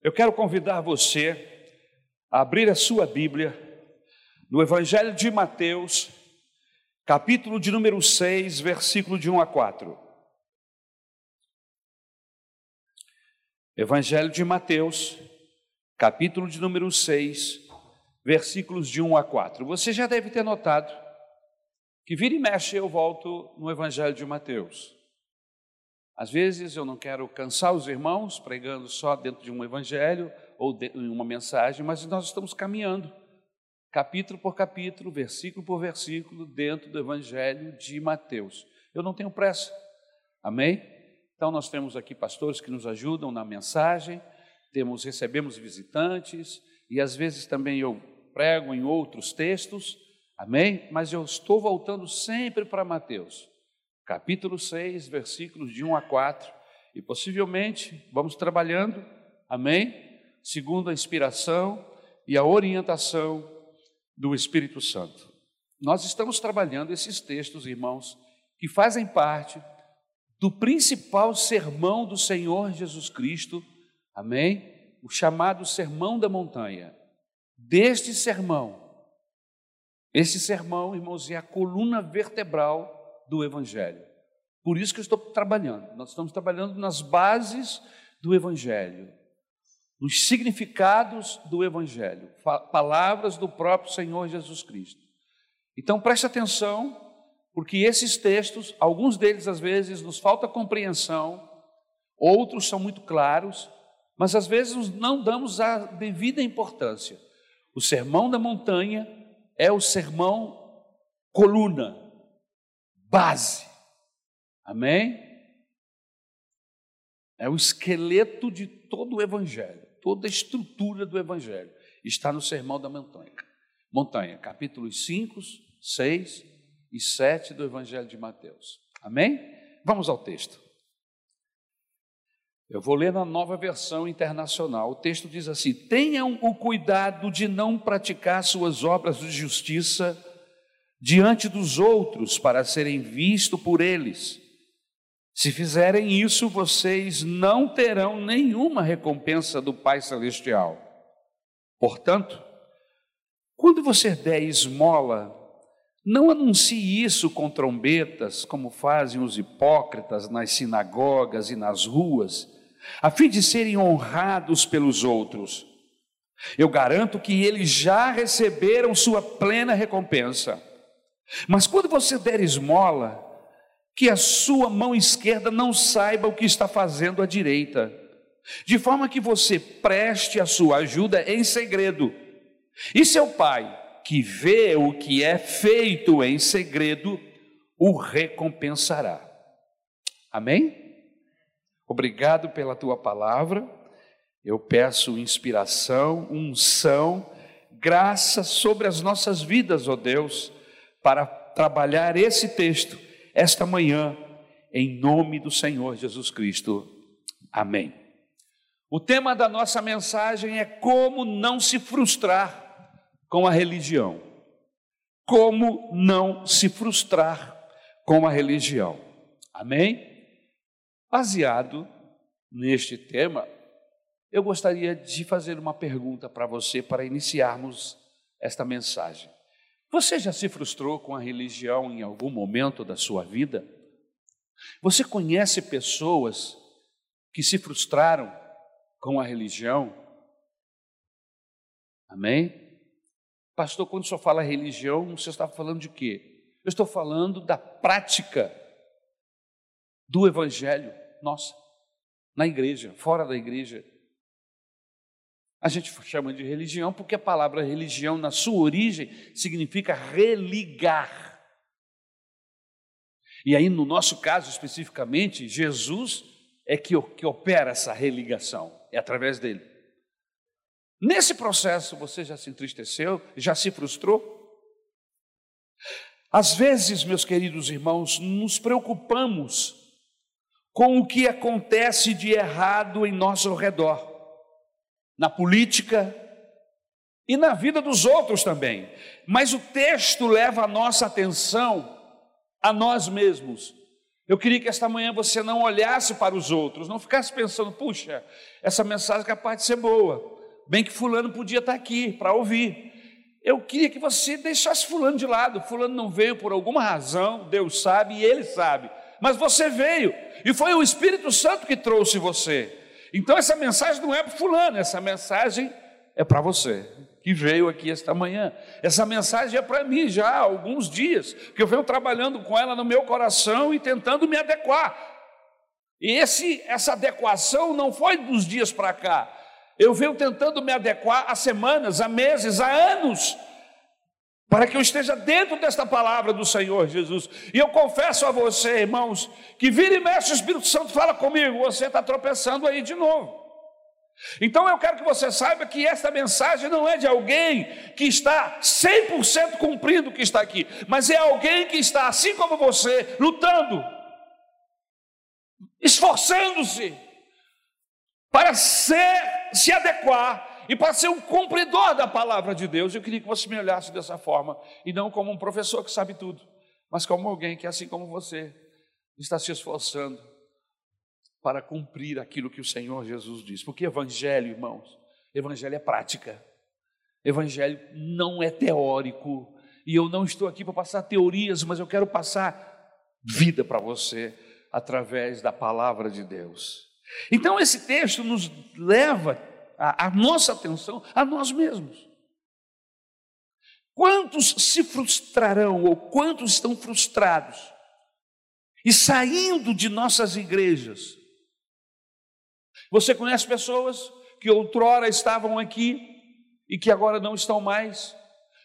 Eu quero convidar você a abrir a sua Bíblia no Evangelho de Mateus, capítulo de número 6, versículo de 1 a 4. Evangelho de Mateus, capítulo de número 6, versículos de 1 a 4. Você já deve ter notado que vira e mexe eu volto no Evangelho de Mateus. Às vezes eu não quero cansar os irmãos pregando só dentro de um evangelho ou de uma mensagem, mas nós estamos caminhando, capítulo por capítulo, versículo por versículo, dentro do evangelho de Mateus. Eu não tenho pressa, amém? Então nós temos aqui pastores que nos ajudam na mensagem, temos recebemos visitantes e às vezes também eu prego em outros textos, amém? Mas eu estou voltando sempre para Mateus capítulo 6, versículos de 1 a 4, e possivelmente vamos trabalhando, amém? Segundo a inspiração e a orientação do Espírito Santo. Nós estamos trabalhando esses textos, irmãos, que fazem parte do principal sermão do Senhor Jesus Cristo, amém? O chamado Sermão da Montanha. Deste sermão, esse sermão, irmãos, é a coluna vertebral do Evangelho. Por isso que eu estou trabalhando. Nós estamos trabalhando nas bases do Evangelho, nos significados do Evangelho, palavras do próprio Senhor Jesus Cristo. Então preste atenção, porque esses textos, alguns deles às vezes nos falta compreensão, outros são muito claros, mas às vezes não damos a devida importância. O sermão da montanha é o sermão coluna, base. Amém? É o esqueleto de todo o Evangelho, toda a estrutura do Evangelho. Está no Sermão da Montanha. Montanha, capítulos 5, 6 e 7 do Evangelho de Mateus. Amém? Vamos ao texto. Eu vou ler na nova versão internacional. O texto diz assim: Tenham o cuidado de não praticar suas obras de justiça diante dos outros para serem vistos por eles. Se fizerem isso, vocês não terão nenhuma recompensa do Pai Celestial. Portanto, quando você der esmola, não anuncie isso com trombetas, como fazem os hipócritas nas sinagogas e nas ruas, a fim de serem honrados pelos outros. Eu garanto que eles já receberam sua plena recompensa. Mas quando você der esmola, que a sua mão esquerda não saiba o que está fazendo a direita, de forma que você preste a sua ajuda em segredo. E seu pai, que vê o que é feito em segredo, o recompensará. Amém? Obrigado pela tua palavra. Eu peço inspiração, unção, graça sobre as nossas vidas, ó oh Deus para trabalhar esse texto esta manhã, em nome do Senhor Jesus Cristo. Amém. O tema da nossa mensagem é como não se frustrar com a religião. Como não se frustrar com a religião. Amém? Baseado neste tema, eu gostaria de fazer uma pergunta para você para iniciarmos esta mensagem. Você já se frustrou com a religião em algum momento da sua vida? Você conhece pessoas que se frustraram com a religião? Amém? Pastor, quando o senhor fala religião, você está falando de quê? Eu estou falando da prática do evangelho, nossa, na igreja, fora da igreja. A gente chama de religião porque a palavra religião, na sua origem, significa religar. E aí, no nosso caso especificamente, Jesus é que, que opera essa religação, é através dele. Nesse processo, você já se entristeceu, já se frustrou? Às vezes, meus queridos irmãos, nos preocupamos com o que acontece de errado em nosso redor na política e na vida dos outros também. Mas o texto leva a nossa atenção a nós mesmos. Eu queria que esta manhã você não olhasse para os outros, não ficasse pensando, puxa, essa mensagem é capaz de ser boa, bem que Fulano podia estar aqui para ouvir. Eu queria que você deixasse Fulano de lado. Fulano não veio por alguma razão, Deus sabe e ele sabe, mas você veio, e foi o Espírito Santo que trouxe você. Então, essa mensagem não é para Fulano, essa mensagem é para você que veio aqui esta manhã. Essa mensagem é para mim já há alguns dias, que eu venho trabalhando com ela no meu coração e tentando me adequar. E esse, essa adequação não foi dos dias para cá. Eu venho tentando me adequar há semanas, há meses, há anos, para que eu esteja dentro desta palavra do Senhor Jesus. E eu confesso a você, irmãos, que vira e mexe o Espírito Santo fala comigo, você está tropeçando aí de novo. Então eu quero que você saiba que esta mensagem não é de alguém que está 100% cumprindo o que está aqui, mas é alguém que está, assim como você, lutando, esforçando-se para ser, se adequar e para ser um cumpridor da palavra de Deus. Eu queria que você me olhasse dessa forma e não como um professor que sabe tudo, mas como alguém que, assim como você, está se esforçando para cumprir aquilo que o Senhor Jesus diz. Porque evangelho, irmãos, evangelho é prática. Evangelho não é teórico. E eu não estou aqui para passar teorias, mas eu quero passar vida para você através da palavra de Deus. Então esse texto nos leva a, a nossa atenção a nós mesmos. Quantos se frustrarão ou quantos estão frustrados e saindo de nossas igrejas você conhece pessoas que outrora estavam aqui e que agora não estão mais,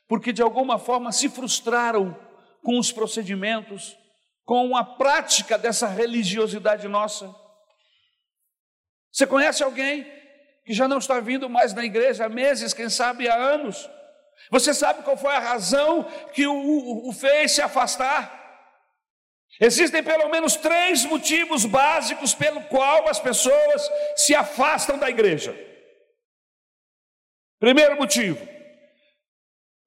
porque de alguma forma se frustraram com os procedimentos, com a prática dessa religiosidade nossa. Você conhece alguém que já não está vindo mais na igreja há meses, quem sabe há anos? Você sabe qual foi a razão que o, o fez se afastar? Existem pelo menos três motivos básicos pelo qual as pessoas se afastam da igreja. Primeiro motivo,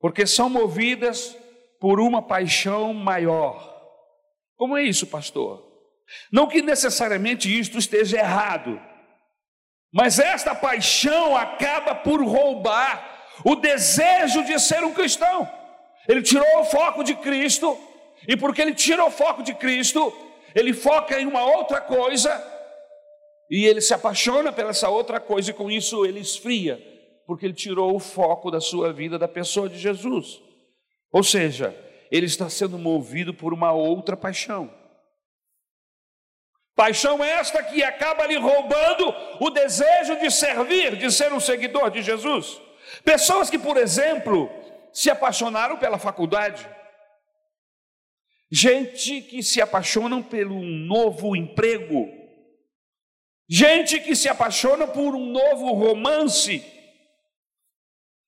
porque são movidas por uma paixão maior. Como é isso, pastor? Não que necessariamente isto esteja errado, mas esta paixão acaba por roubar o desejo de ser um cristão. Ele tirou o foco de Cristo e porque ele tira o foco de Cristo, ele foca em uma outra coisa e ele se apaixona pela essa outra coisa e com isso ele esfria, porque ele tirou o foco da sua vida da pessoa de Jesus. Ou seja, ele está sendo movido por uma outra paixão. Paixão esta que acaba lhe roubando o desejo de servir, de ser um seguidor de Jesus. Pessoas que, por exemplo, se apaixonaram pela faculdade, gente que se apaixonam pelo novo emprego, gente que se apaixona por um novo romance,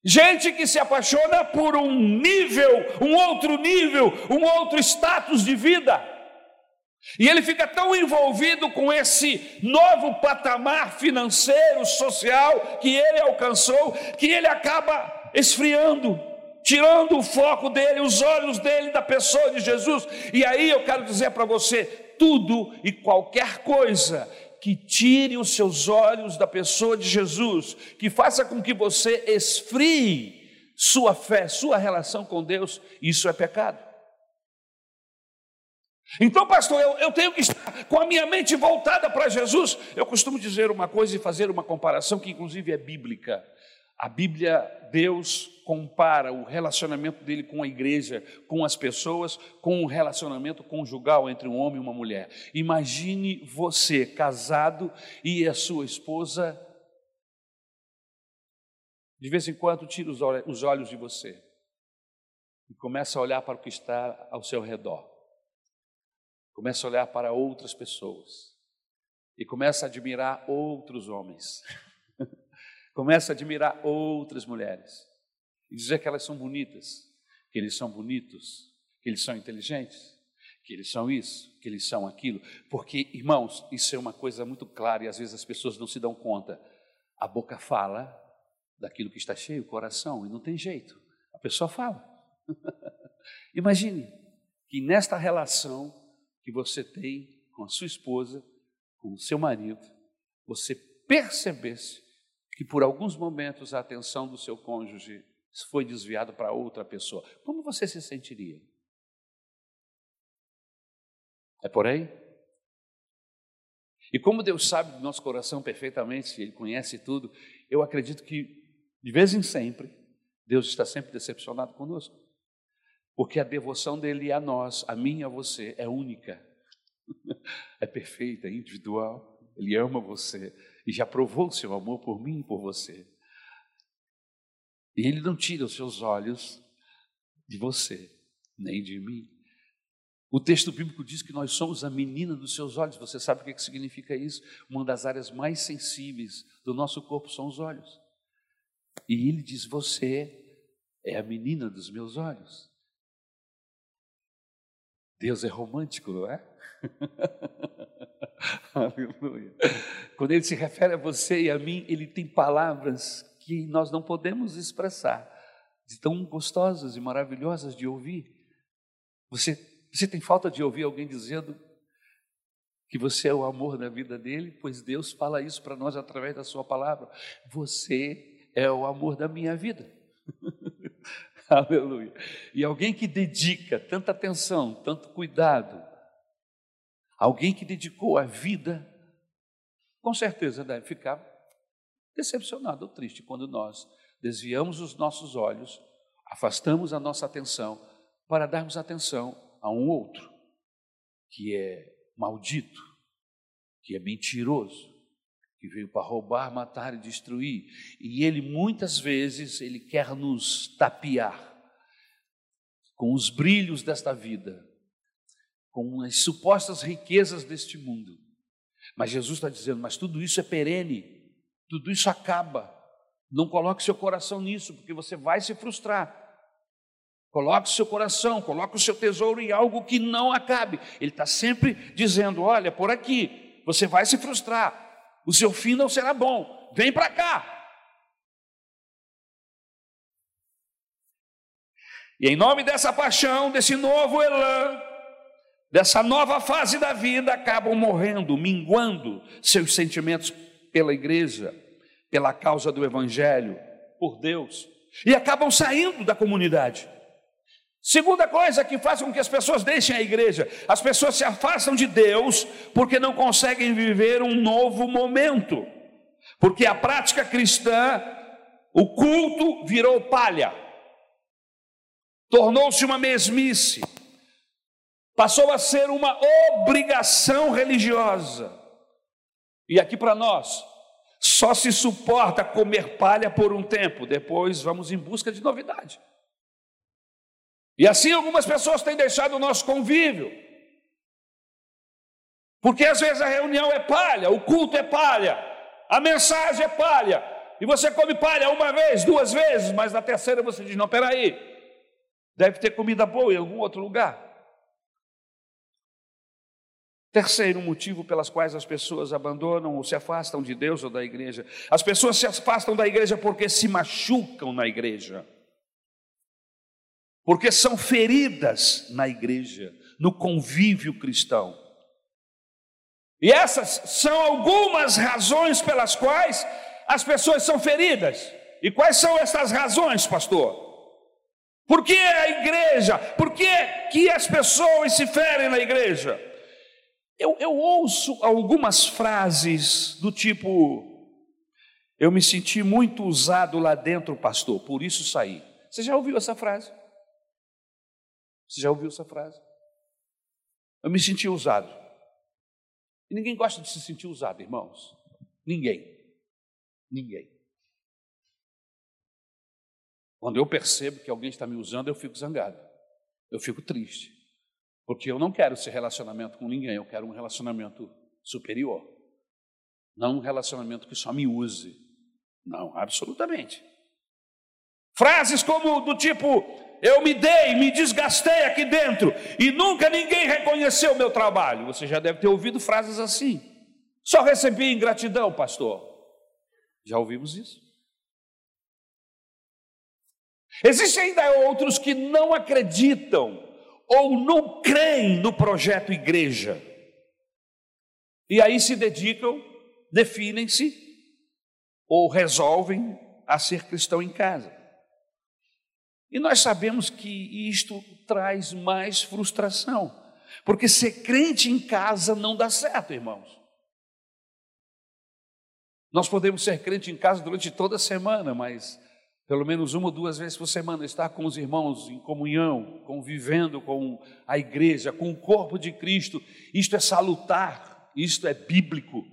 gente que se apaixona por um nível, um outro nível, um outro status de vida. E ele fica tão envolvido com esse novo patamar financeiro, social que ele alcançou, que ele acaba esfriando tirando o foco dele, os olhos dele da pessoa de Jesus. E aí eu quero dizer para você: tudo e qualquer coisa que tire os seus olhos da pessoa de Jesus, que faça com que você esfrie sua fé, sua relação com Deus, isso é pecado. Então, pastor, eu, eu, tenho que estar com a minha mente voltada para Jesus. Eu costumo dizer uma coisa e fazer uma comparação que, inclusive, é bíblica. A Bíblia, Deus compara o relacionamento dele com a igreja, com as pessoas, com o relacionamento conjugal entre um homem e uma mulher. Imagine você casado e a sua esposa, de vez em quando, tira os olhos de você e começa a olhar para o que está ao seu redor. Começa a olhar para outras pessoas e começa a admirar outros homens. começa a admirar outras mulheres e dizer que elas são bonitas, que eles são bonitos, que eles são inteligentes, que eles são isso, que eles são aquilo. Porque, irmãos, isso é uma coisa muito clara e às vezes as pessoas não se dão conta. A boca fala daquilo que está cheio, o coração, e não tem jeito. A pessoa fala. Imagine que nesta relação que você tem com a sua esposa, com o seu marido, você percebesse que por alguns momentos a atenção do seu cônjuge foi desviada para outra pessoa, como você se sentiria? É por aí? E como Deus sabe do nosso coração perfeitamente, Ele conhece tudo, eu acredito que, de vez em sempre, Deus está sempre decepcionado conosco. Porque a devoção dele a nós, a mim e a você, é única, é perfeita, é individual. Ele ama você e já provou o seu amor por mim e por você. E ele não tira os seus olhos de você, nem de mim. O texto bíblico diz que nós somos a menina dos seus olhos. Você sabe o que significa isso? Uma das áreas mais sensíveis do nosso corpo são os olhos. E ele diz: Você é a menina dos meus olhos. Deus é romântico, não é? Aleluia. Quando ele se refere a você e a mim, ele tem palavras que nós não podemos expressar, de tão gostosas e maravilhosas de ouvir. Você você tem falta de ouvir alguém dizendo que você é o amor da vida dele? Pois Deus fala isso para nós através da Sua palavra. Você é o amor da minha vida. Aleluia. E alguém que dedica tanta atenção, tanto cuidado, alguém que dedicou a vida, com certeza deve ficar decepcionado ou triste quando nós desviamos os nossos olhos, afastamos a nossa atenção para darmos atenção a um outro que é maldito, que é mentiroso, que veio para roubar, matar e destruir. E ele muitas vezes ele quer nos tapear com os brilhos desta vida, com as supostas riquezas deste mundo. Mas Jesus está dizendo: mas tudo isso é perene, tudo isso acaba. Não coloque seu coração nisso, porque você vai se frustrar. Coloque seu coração, coloque o seu tesouro em algo que não acabe. Ele está sempre dizendo: olha, por aqui, você vai se frustrar, o seu fim não será bom, vem para cá. E em nome dessa paixão, desse novo elan, dessa nova fase da vida, acabam morrendo, minguando seus sentimentos pela igreja, pela causa do Evangelho, por Deus, e acabam saindo da comunidade. Segunda coisa que faz com que as pessoas deixem a igreja: as pessoas se afastam de Deus porque não conseguem viver um novo momento, porque a prática cristã, o culto virou palha, tornou-se uma mesmice, passou a ser uma obrigação religiosa. E aqui para nós, só se suporta comer palha por um tempo, depois vamos em busca de novidade. E assim algumas pessoas têm deixado o nosso convívio. Porque às vezes a reunião é palha, o culto é palha, a mensagem é palha, e você come palha uma vez, duas vezes, mas na terceira você diz: não, peraí, deve ter comida boa em algum outro lugar. Terceiro motivo pelas quais as pessoas abandonam ou se afastam de Deus ou da igreja. As pessoas se afastam da igreja porque se machucam na igreja porque são feridas na igreja, no convívio cristão. E essas são algumas razões pelas quais as pessoas são feridas. E quais são essas razões, pastor? Por que a igreja? Por que, que as pessoas se ferem na igreja? Eu, eu ouço algumas frases do tipo: Eu me senti muito usado lá dentro, pastor, por isso saí. Você já ouviu essa frase? Você já ouviu essa frase? Eu me senti usado. E ninguém gosta de se sentir usado, irmãos. Ninguém. Ninguém. Quando eu percebo que alguém está me usando, eu fico zangado. Eu fico triste. Porque eu não quero esse relacionamento com ninguém, eu quero um relacionamento superior. Não um relacionamento que só me use. Não, absolutamente. Frases como do tipo: eu me dei, me desgastei aqui dentro e nunca ninguém reconheceu o meu trabalho. Você já deve ter ouvido frases assim. Só recebi ingratidão, pastor. Já ouvimos isso? Existem ainda outros que não acreditam ou não creem no projeto igreja. E aí se dedicam, definem-se ou resolvem a ser cristão em casa. E nós sabemos que isto traz mais frustração, porque ser crente em casa não dá certo, irmãos. Nós podemos ser crente em casa durante toda a semana, mas pelo menos uma ou duas vezes por semana, estar com os irmãos em comunhão, convivendo com a igreja, com o corpo de Cristo, isto é salutar, isto é bíblico.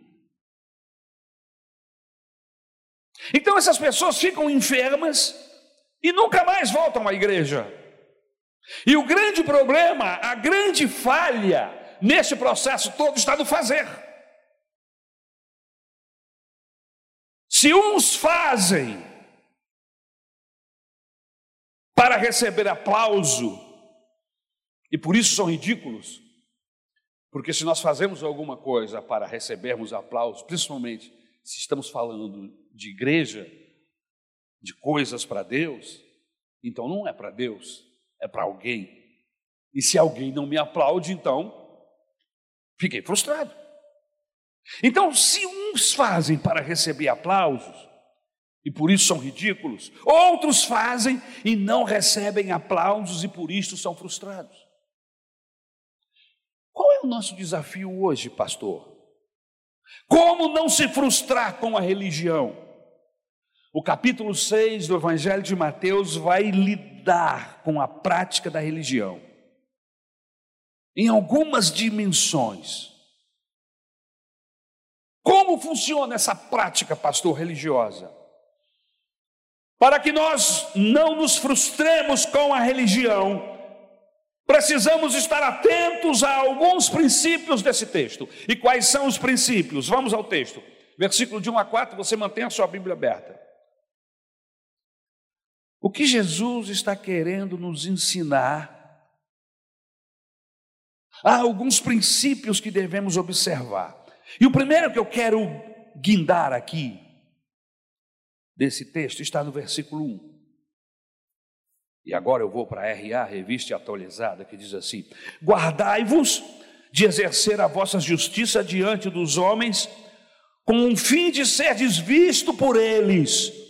Então essas pessoas ficam enfermas e nunca mais voltam à igreja. E o grande problema, a grande falha nesse processo todo está no fazer. Se uns fazem para receber aplauso, e por isso são ridículos, porque se nós fazemos alguma coisa para recebermos aplauso, principalmente se estamos falando de igreja, de coisas para Deus, então não é para Deus, é para alguém. E se alguém não me aplaude, então fiquei frustrado. Então, se uns fazem para receber aplausos, e por isso são ridículos. Outros fazem e não recebem aplausos e por isso são frustrados. Qual é o nosso desafio hoje, pastor? Como não se frustrar com a religião? O capítulo 6 do Evangelho de Mateus vai lidar com a prática da religião em algumas dimensões. Como funciona essa prática, pastor, religiosa? Para que nós não nos frustremos com a religião, precisamos estar atentos a alguns princípios desse texto. E quais são os princípios? Vamos ao texto. Versículo de 1 a 4, você mantém a sua Bíblia aberta. O que Jesus está querendo nos ensinar? Há alguns princípios que devemos observar. E o primeiro que eu quero guindar aqui desse texto está no versículo 1. E agora eu vou para a RA, revista atualizada, que diz assim: Guardai-vos de exercer a vossa justiça diante dos homens, com o fim de ser desvisto por eles.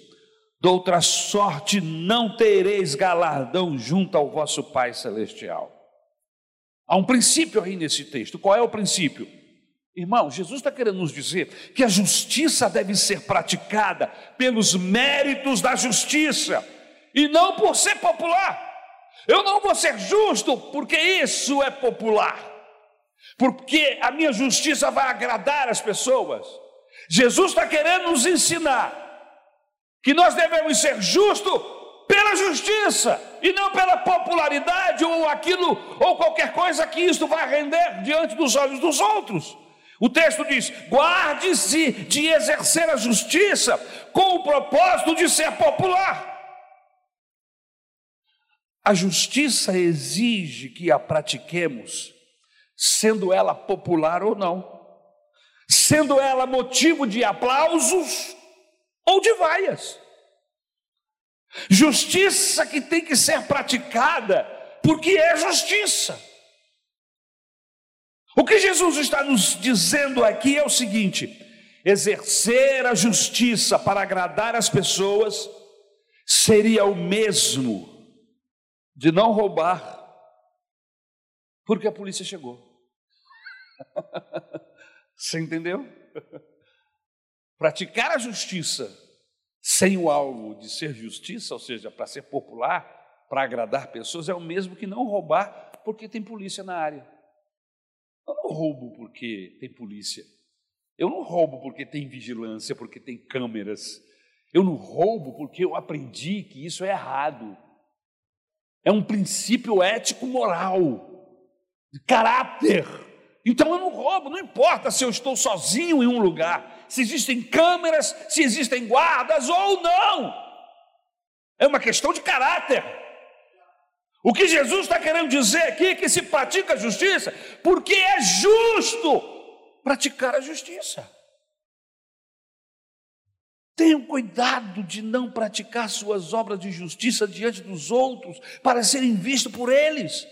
De outra sorte não tereis galardão junto ao vosso Pai Celestial. Há um princípio aí nesse texto. Qual é o princípio? Irmão, Jesus está querendo nos dizer que a justiça deve ser praticada pelos méritos da justiça e não por ser popular. Eu não vou ser justo porque isso é popular, porque a minha justiça vai agradar as pessoas. Jesus está querendo nos ensinar que nós devemos ser justos pela justiça e não pela popularidade ou aquilo ou qualquer coisa que isto vai render diante dos olhos dos outros. O texto diz: guarde-se de exercer a justiça com o propósito de ser popular. A justiça exige que a pratiquemos, sendo ela popular ou não, sendo ela motivo de aplausos ou de vaias. Justiça que tem que ser praticada, porque é justiça. O que Jesus está nos dizendo aqui é o seguinte: exercer a justiça para agradar as pessoas seria o mesmo de não roubar, porque a polícia chegou. Você entendeu? Praticar a justiça sem o alvo de ser justiça, ou seja, para ser popular, para agradar pessoas, é o mesmo que não roubar porque tem polícia na área. Eu não roubo porque tem polícia. Eu não roubo porque tem vigilância, porque tem câmeras. Eu não roubo porque eu aprendi que isso é errado. É um princípio ético moral, de caráter. Então eu não roubo, não importa se eu estou sozinho em um lugar, se existem câmeras, se existem guardas ou não. É uma questão de caráter. O que Jesus está querendo dizer aqui é que se pratica a justiça porque é justo praticar a justiça. Tenham cuidado de não praticar suas obras de justiça diante dos outros para serem vistos por eles.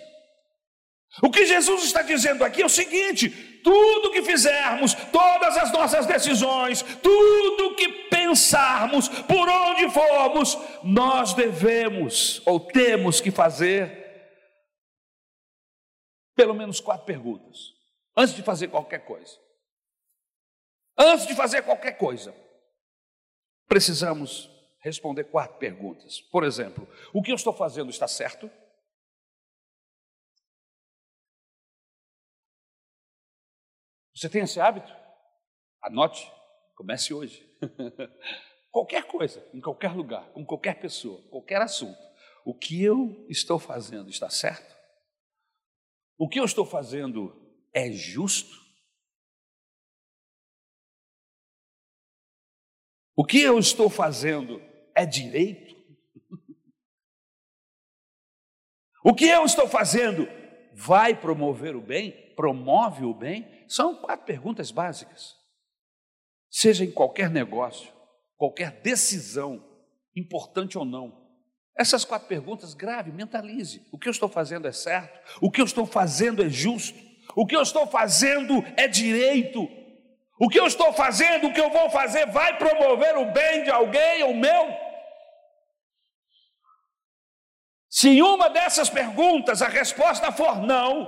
O que Jesus está dizendo aqui é o seguinte: tudo que fizermos, todas as nossas decisões, tudo que pensarmos, por onde formos, nós devemos ou temos que fazer pelo menos quatro perguntas antes de fazer qualquer coisa. Antes de fazer qualquer coisa, precisamos responder quatro perguntas. Por exemplo, o que eu estou fazendo está certo? Você tem esse hábito? Anote, comece hoje. qualquer coisa, em qualquer lugar, com qualquer pessoa, qualquer assunto. O que eu estou fazendo está certo? O que eu estou fazendo é justo? O que eu estou fazendo é direito? O que eu estou fazendo vai promover o bem? Promove o bem? São quatro perguntas básicas. Seja em qualquer negócio, qualquer decisão, importante ou não, essas quatro perguntas, grave, mentalize. O que eu estou fazendo é certo? O que eu estou fazendo é justo? O que eu estou fazendo é direito? O que eu estou fazendo, o que eu vou fazer, vai promover o bem de alguém ou meu? Se em uma dessas perguntas a resposta for não,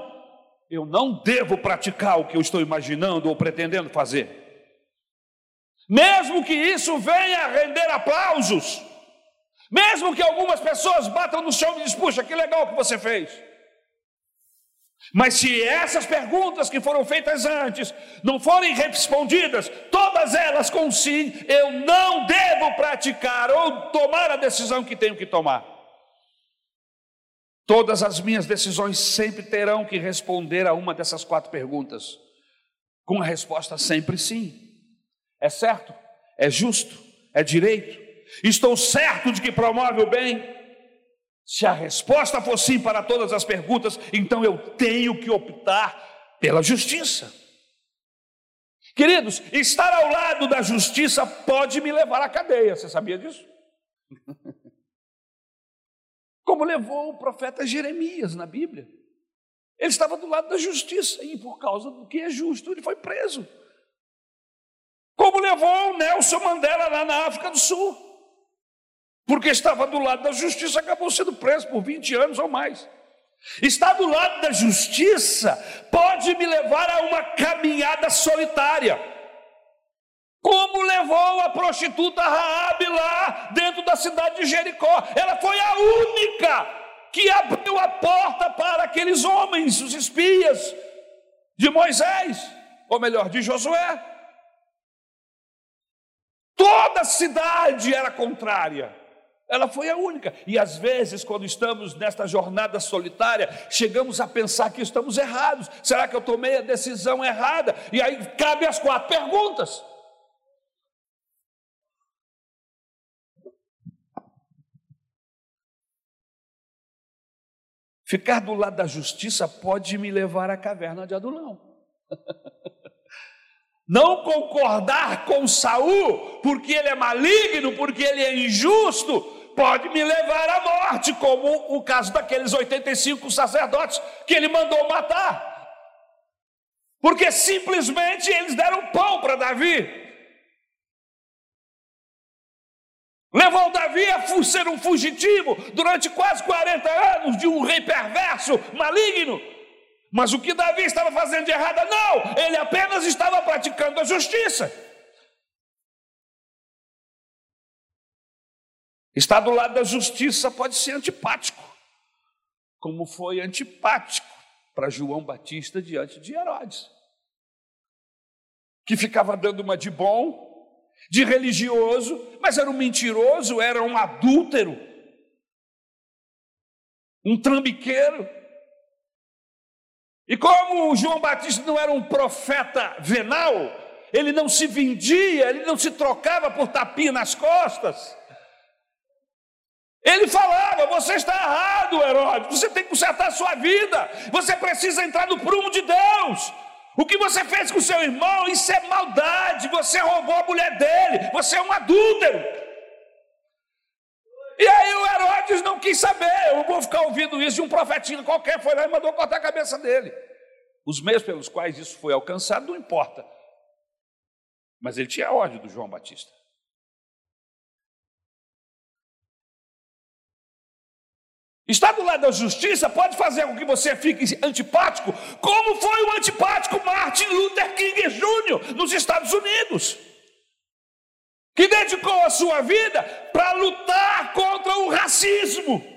eu não devo praticar o que eu estou imaginando ou pretendendo fazer. Mesmo que isso venha a render aplausos, mesmo que algumas pessoas batam no chão e dizem, puxa, que legal que você fez. Mas se essas perguntas que foram feitas antes não forem respondidas, todas elas com sim, eu não devo praticar ou tomar a decisão que tenho que tomar. Todas as minhas decisões sempre terão que responder a uma dessas quatro perguntas, com a resposta sempre sim. É certo? É justo? É direito? Estou certo de que promove o bem? Se a resposta for sim para todas as perguntas, então eu tenho que optar pela justiça. Queridos, estar ao lado da justiça pode me levar à cadeia, você sabia disso? Como levou o profeta Jeremias na Bíblia. Ele estava do lado da justiça e, por causa do que é justo, ele foi preso. Como levou o Nelson Mandela lá na África do Sul porque estava do lado da justiça, acabou sendo preso por 20 anos ou mais. Estar do lado da justiça pode me levar a uma caminhada solitária, como levou a prostituta Raabe lá dentro da cidade de Jericó. Ela foi a única que abriu a porta para aqueles homens, os espias de Moisés, ou melhor, de Josué. Toda a cidade era contrária. Ela foi a única. E às vezes, quando estamos nesta jornada solitária, chegamos a pensar que estamos errados. Será que eu tomei a decisão errada? E aí cabe as quatro perguntas. Ficar do lado da justiça pode me levar à caverna de Adulão. Não concordar com Saul, porque ele é maligno, porque ele é injusto, pode me levar à morte, como o caso daqueles 85 sacerdotes que ele mandou matar. Porque simplesmente eles deram pão para Davi. Levou Davi a ser um fugitivo durante quase 40 anos de um rei perverso, maligno. Mas o que Davi estava fazendo de errado? Não, ele apenas estava praticando a justiça. Estar do lado da justiça pode ser antipático, como foi antipático para João Batista diante de Herodes, que ficava dando uma de bom, de religioso, mas era um mentiroso, era um adúltero, um trambiqueiro. E como João Batista não era um profeta venal, ele não se vendia, ele não se trocava por tapinha nas costas. Ele falava: Você está errado, Herodes, você tem que consertar a sua vida, você precisa entrar no prumo de Deus. O que você fez com seu irmão, isso é maldade, você roubou a mulher dele, você é um adúltero. E aí o Herodes não quis saber, eu vou ficar ouvindo isso de um profetinho qualquer, foi lá e mandou cortar a cabeça dele. Os meios pelos quais isso foi alcançado não importa. Mas ele tinha ódio do João Batista. Estar do lado da justiça pode fazer com que você fique antipático, como foi o antipático Martin Luther King Jr. nos Estados Unidos, que dedicou a sua vida para lutar contra o racismo.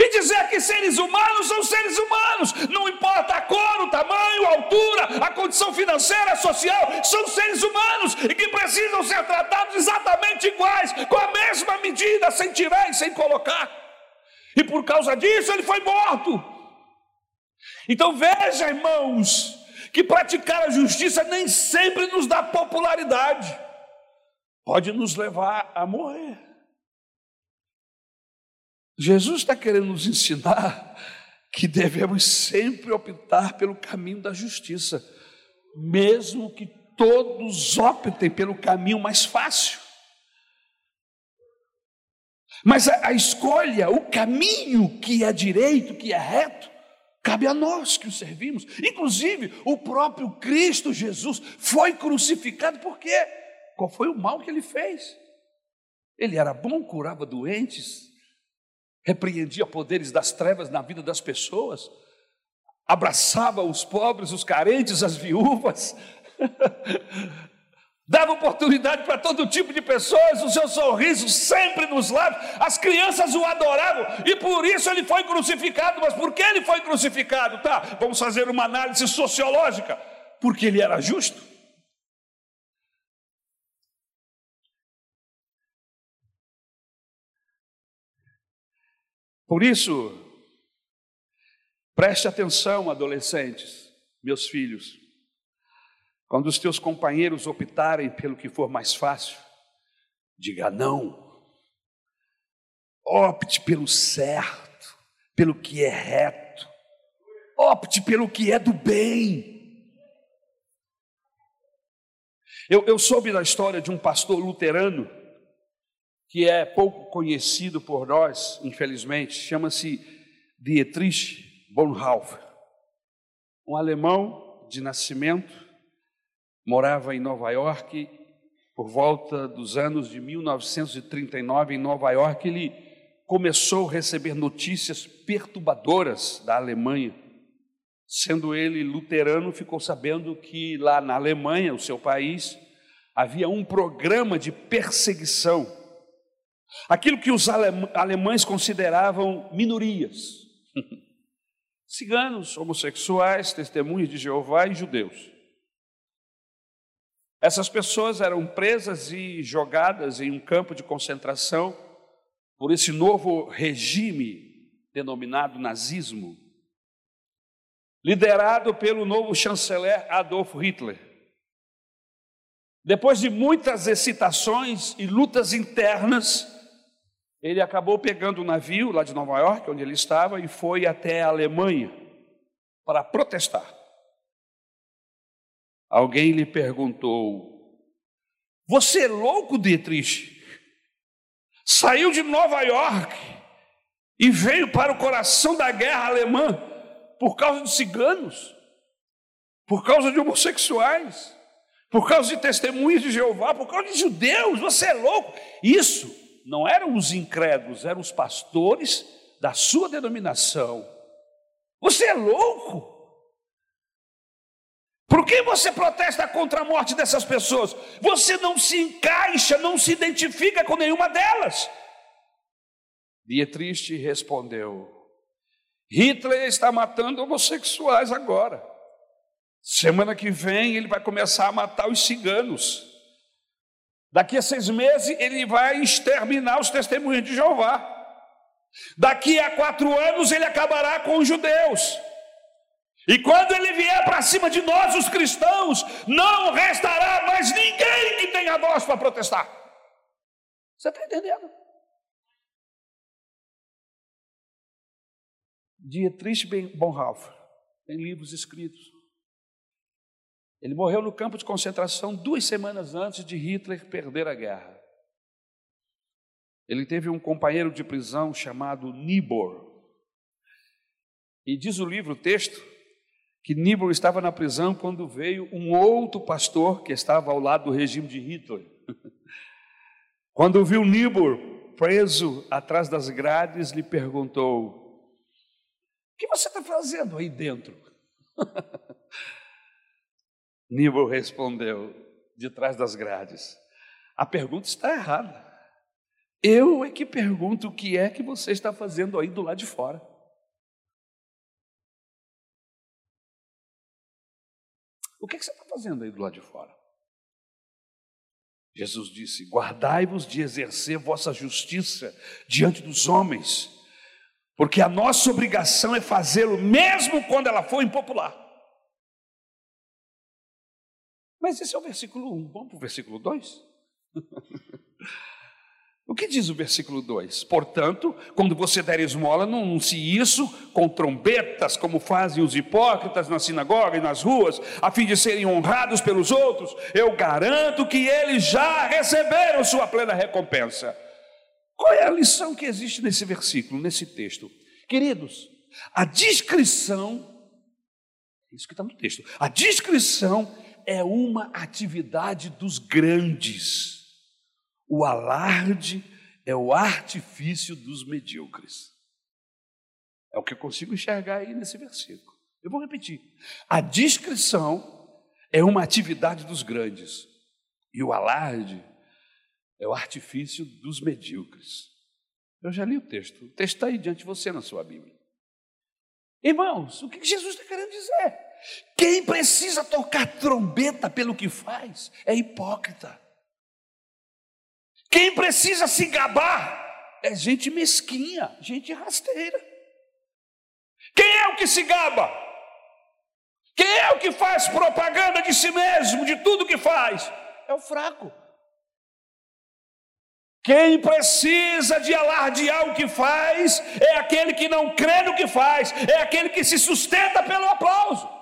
E dizer que seres humanos são seres humanos, não importa a cor, o tamanho, a altura, a condição financeira, social, são seres humanos e que precisam ser tratados exatamente iguais, com a mesma medida, sem tirar e sem colocar. E por causa disso ele foi morto. Então veja, irmãos, que praticar a justiça nem sempre nos dá popularidade, pode nos levar a morrer. Jesus está querendo nos ensinar que devemos sempre optar pelo caminho da justiça, mesmo que todos optem pelo caminho mais fácil. Mas a, a, escolha, o caminho que é direito, que é reto, cabe a nós que o servimos. Inclusive, o próprio Cristo Jesus foi crucificado por quê? Qual foi o mal que ele fez? Ele era bom, curava doentes, repreendia poderes das trevas na vida das pessoas, abraçava os pobres, os carentes, as viúvas, dava oportunidade para todo tipo de pessoas, o seu sorriso sempre nos lábios, as crianças o adoravam e por isso ele foi crucificado. Mas por que ele foi crucificado? Tá, vamos fazer uma análise sociológica. Porque ele era justo. Por isso, preste atenção, adolescentes, meus filhos. Quando os teus companheiros optarem pelo que for mais fácil, diga não. Opte pelo certo, pelo que é reto. Opte pelo que é do bem. Eu, eu soube da história de um pastor luterano que é pouco conhecido por nós, infelizmente, chama-se Dietrich Bonhoeffer. Um alemão de nascimento, morava em Nova York por volta dos anos de 1939 em Nova York, ele começou a receber notícias perturbadoras da Alemanha. Sendo ele luterano, ficou sabendo que lá na Alemanha, o seu país, havia um programa de perseguição Aquilo que os alemães consideravam minorias. Ciganos, homossexuais, testemunhas de Jeová e judeus. Essas pessoas eram presas e jogadas em um campo de concentração por esse novo regime denominado nazismo, liderado pelo novo chanceler Adolf Hitler. Depois de muitas excitações e lutas internas, ele acabou pegando um navio lá de Nova York, onde ele estava, e foi até a Alemanha para protestar. Alguém lhe perguntou: Você é louco, Dietrich? Saiu de Nova York e veio para o coração da guerra alemã por causa de ciganos, por causa de homossexuais, por causa de testemunhas de Jeová, por causa de judeus. Você é louco? Isso não eram os incrédulos, eram os pastores da sua denominação. Você é louco? Por que você protesta contra a morte dessas pessoas? Você não se encaixa, não se identifica com nenhuma delas. Dietrich respondeu: Hitler está matando homossexuais agora. Semana que vem ele vai começar a matar os ciganos. Daqui a seis meses ele vai exterminar os testemunhos de Jeová. Daqui a quatro anos ele acabará com os judeus. E quando ele vier para cima de nós, os cristãos, não restará mais ninguém que tenha voz para protestar. Você está entendendo? Dietrich Bonhoeffer tem livros escritos ele morreu no campo de concentração duas semanas antes de Hitler perder a guerra. Ele teve um companheiro de prisão chamado Nibor. E diz o livro, o texto, que Nibor estava na prisão quando veio um outro pastor que estava ao lado do regime de Hitler. Quando viu Nibor preso atrás das grades, lhe perguntou: O que você está fazendo aí dentro? Nibor respondeu, de trás das grades: A pergunta está errada. Eu é que pergunto o que é que você está fazendo aí do lado de fora. O que, é que você está fazendo aí do lado de fora? Jesus disse: Guardai-vos de exercer vossa justiça diante dos homens, porque a nossa obrigação é fazê-lo mesmo quando ela for impopular. Mas esse é o versículo 1. Vamos para o versículo 2? O que diz o versículo 2? Portanto, quando você der esmola, não anuncie isso com trombetas, como fazem os hipócritas na sinagoga e nas ruas, a fim de serem honrados pelos outros. Eu garanto que eles já receberam sua plena recompensa. Qual é a lição que existe nesse versículo, nesse texto? Queridos, a descrição, isso que está no texto, a descrição é uma atividade dos grandes. O alarde é o artifício dos medíocres. É o que eu consigo enxergar aí nesse versículo. Eu vou repetir. A descrição é uma atividade dos grandes, e o alarde é o artifício dos medíocres. Eu já li o texto, o texto está aí diante de você na sua Bíblia. Irmãos, o que Jesus está querendo dizer? Quem precisa tocar trombeta pelo que faz é hipócrita. Quem precisa se gabar é gente mesquinha, gente rasteira. Quem é o que se gaba? Quem é o que faz propaganda de si mesmo, de tudo que faz? É o fraco. Quem precisa de alardear o que faz é aquele que não crê no que faz, é aquele que se sustenta pelo aplauso.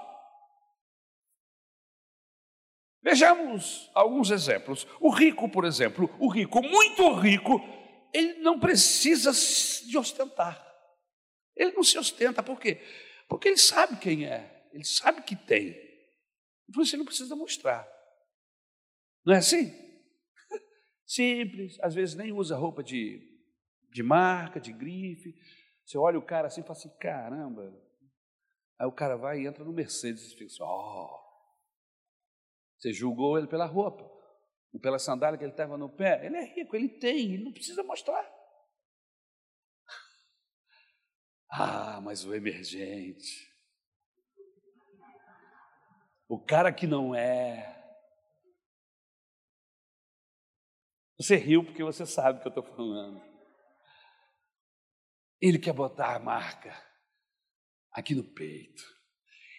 Vejamos alguns exemplos. O rico, por exemplo, o rico, muito rico, ele não precisa de ostentar. Ele não se ostenta, por quê? Porque ele sabe quem é, ele sabe que tem. Isso ele não precisa mostrar. Não é assim? Simples, às vezes nem usa roupa de, de marca, de grife. Você olha o cara assim e fala assim: caramba. Aí o cara vai e entra no Mercedes e fica assim: ó. Oh, você julgou ele pela roupa, ou pela sandália que ele estava no pé. Ele é rico, ele tem, ele não precisa mostrar. Ah, mas o emergente, o cara que não é. Você riu porque você sabe o que eu estou falando. Ele quer botar a marca aqui no peito.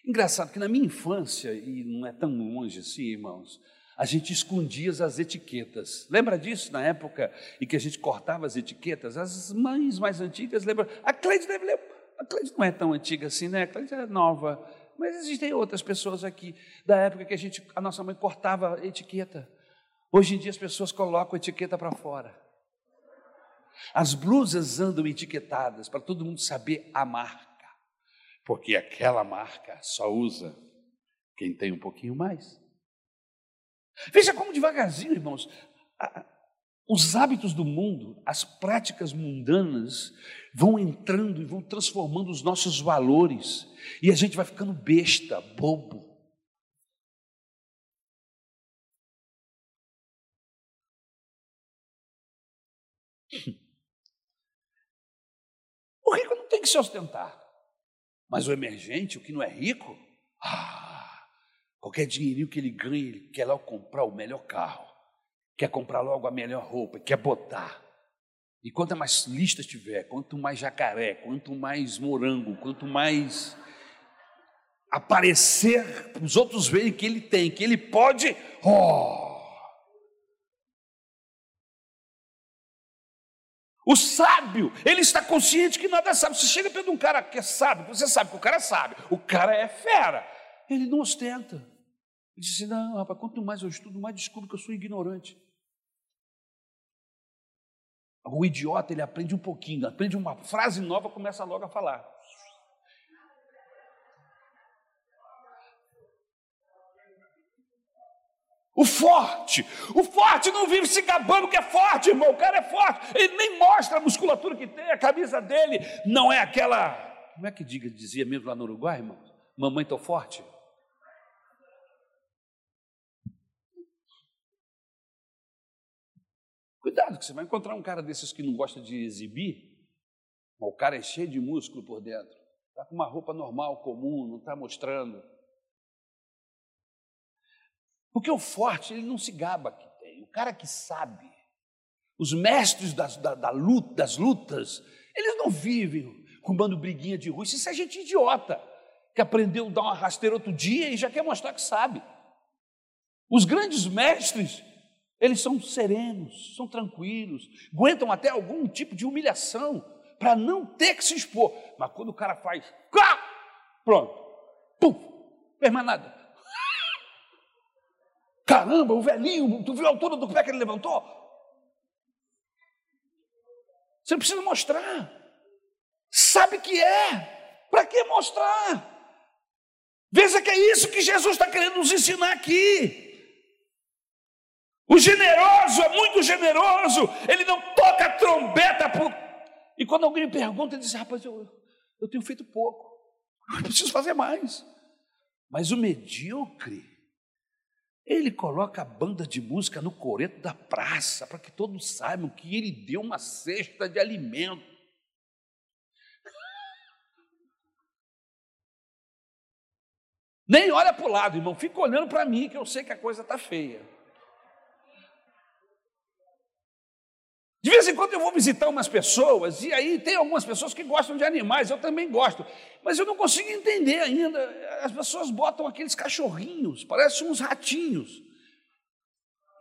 Engraçado que na minha infância, e não é tão longe assim, irmãos, a gente escondia as etiquetas. Lembra disso na época em que a gente cortava as etiquetas? As mães mais antigas lembram. A Cleide deve lembrar. A Cleide não é tão antiga assim, né? A Cleide é nova. Mas existem outras pessoas aqui da época que a gente, a nossa mãe cortava a etiqueta. Hoje em dia as pessoas colocam a etiqueta para fora. As blusas andam etiquetadas para todo mundo saber amar porque aquela marca só usa quem tem um pouquinho mais. Veja como devagarzinho, irmãos, os hábitos do mundo, as práticas mundanas vão entrando e vão transformando os nossos valores, e a gente vai ficando besta, bobo. O rico não tem que se ostentar. Mas o emergente, o que não é rico, ah, qualquer dinheirinho que ele ganha, ele quer logo comprar o melhor carro, quer comprar logo a melhor roupa, quer botar. E quanto mais lista tiver, quanto mais jacaré, quanto mais morango, quanto mais aparecer, os outros verem que ele tem, que ele pode, oh, O sábio, ele está consciente que nada sabe. Você chega perto de um cara que é sábio, você sabe que o cara é sábio, o cara é fera. Ele não ostenta. Ele disse: Não, rapaz, quanto mais eu estudo, mais descubro que eu sou ignorante. O idiota, ele aprende um pouquinho, aprende uma frase nova, começa logo a falar. O forte, o forte não vive se gabando que é forte, irmão. O cara é forte, ele nem mostra a musculatura que tem, a camisa dele não é aquela. Como é que diga, dizia mesmo lá no Uruguai, irmão? Mamãe tão forte. Cuidado, que você vai encontrar um cara desses que não gosta de exibir. O cara é cheio de músculo por dentro. Está com uma roupa normal, comum, não está mostrando. Porque o forte, ele não se gaba que tem. O cara que sabe, os mestres das, da, da luta, das lutas, eles não vivem arrumando briguinha de rua. Isso é gente idiota, que aprendeu a dar uma rasteira outro dia e já quer mostrar que sabe. Os grandes mestres, eles são serenos, são tranquilos, aguentam até algum tipo de humilhação para não ter que se expor. Mas quando o cara faz, pronto, pum, fez mais nada. Caramba, o velhinho, tu viu a altura do pé que ele levantou? Você não precisa mostrar. Sabe que é. Para que mostrar? Veja que é isso que Jesus está querendo nos ensinar aqui. O generoso é muito generoso, ele não toca trombeta. Por... E quando alguém me pergunta, ele diz: Rapaz, eu, eu tenho feito pouco, eu preciso fazer mais. Mas o medíocre, ele coloca a banda de música no coreto da praça, para que todos saibam que ele deu uma cesta de alimento. Nem olha para o lado, irmão, fica olhando para mim, que eu sei que a coisa está feia. De vez em quando eu vou visitar umas pessoas, e aí tem algumas pessoas que gostam de animais, eu também gosto, mas eu não consigo entender ainda. As pessoas botam aqueles cachorrinhos, parecem uns ratinhos.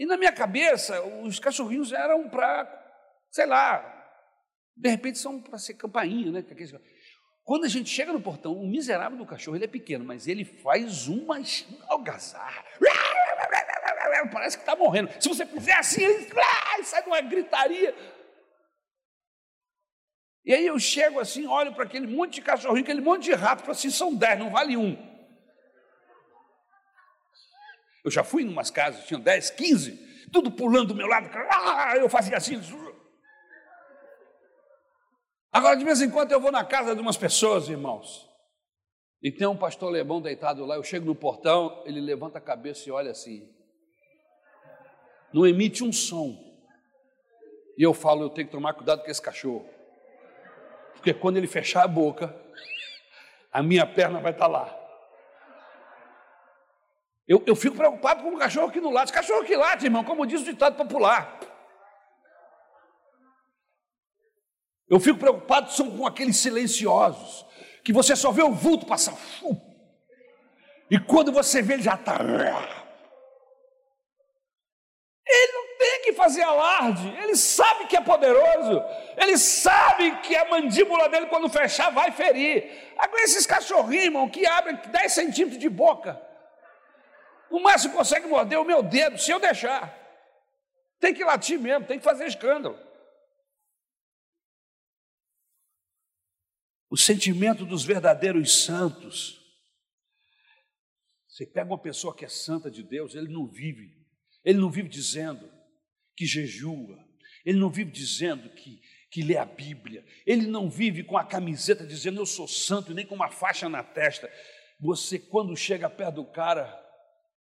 E na minha cabeça, os cachorrinhos eram para, sei lá, de repente são para ser campainha, né? Quando a gente chega no portão, o miserável do cachorro, ele é pequeno, mas ele faz uma algazarra parece que está morrendo. Se você fizer assim, ele sai de uma gritaria. E aí eu chego assim, olho para aquele monte de cachorrinho, aquele monte de rato, assim, são dez, não vale um. Eu já fui em umas casas, tinha dez, quinze, tudo pulando do meu lado, ah, eu fazia assim. Agora, de vez em quando, eu vou na casa de umas pessoas, irmãos, e tem um pastor alemão deitado lá, eu chego no portão, ele levanta a cabeça e olha assim não emite um som. E eu falo, eu tenho que tomar cuidado com esse cachorro. Porque quando ele fechar a boca, a minha perna vai estar lá. Eu, eu fico preocupado com o cachorro que não late. Cachorro que late, irmão, como diz o ditado popular. Eu fico preocupado são com aqueles silenciosos, que você só vê o vulto passar. E quando você vê, ele já está que fazer alarde, ele sabe que é poderoso, ele sabe que a mandíbula dele, quando fechar, vai ferir. Agora, esses cachorrinhos, irmão, que abrem 10 centímetros de boca, o máximo consegue morder o meu dedo, se eu deixar. Tem que latir mesmo, tem que fazer escândalo. O sentimento dos verdadeiros santos. Você pega uma pessoa que é santa de Deus, ele não vive, ele não vive dizendo, que jejua, ele não vive dizendo que, que lê a Bíblia, ele não vive com a camiseta dizendo eu sou santo, nem com uma faixa na testa. Você, quando chega perto do cara,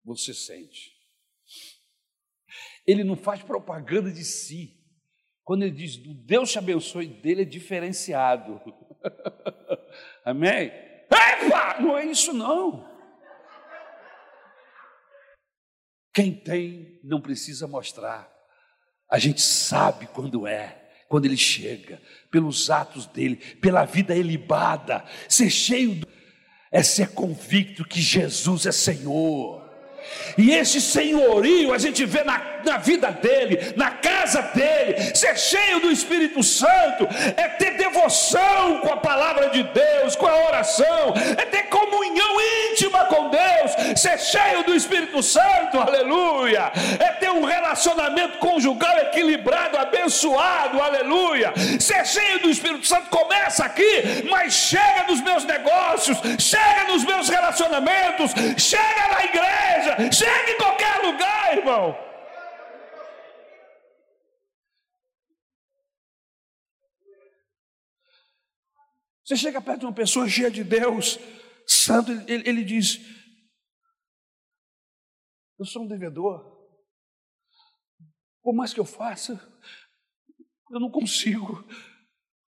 você sente. Ele não faz propaganda de si. Quando ele diz, Deus te abençoe, dele é diferenciado. Amém? Epa! Não é isso não. Quem tem não precisa mostrar. A gente sabe quando é, quando ele chega, pelos atos dele, pela vida elibada. Ser cheio do... é ser convicto que Jesus é Senhor. E esse senhorio a gente vê na, na vida dele, na casa dele, ser cheio do Espírito Santo, é ter devoção com a palavra de Deus, com a oração, é ter comunhão íntima com Deus, Ser cheio do Espírito Santo, aleluia. É ter um relacionamento conjugal equilibrado, abençoado, aleluia. Ser cheio do Espírito Santo começa aqui, mas chega nos meus negócios, chega nos meus relacionamentos, chega na igreja, chega em qualquer lugar, irmão. Você chega perto de uma pessoa cheia de Deus, santo, ele, ele diz: Eu sou um devedor. Por mais que eu faça, eu não consigo,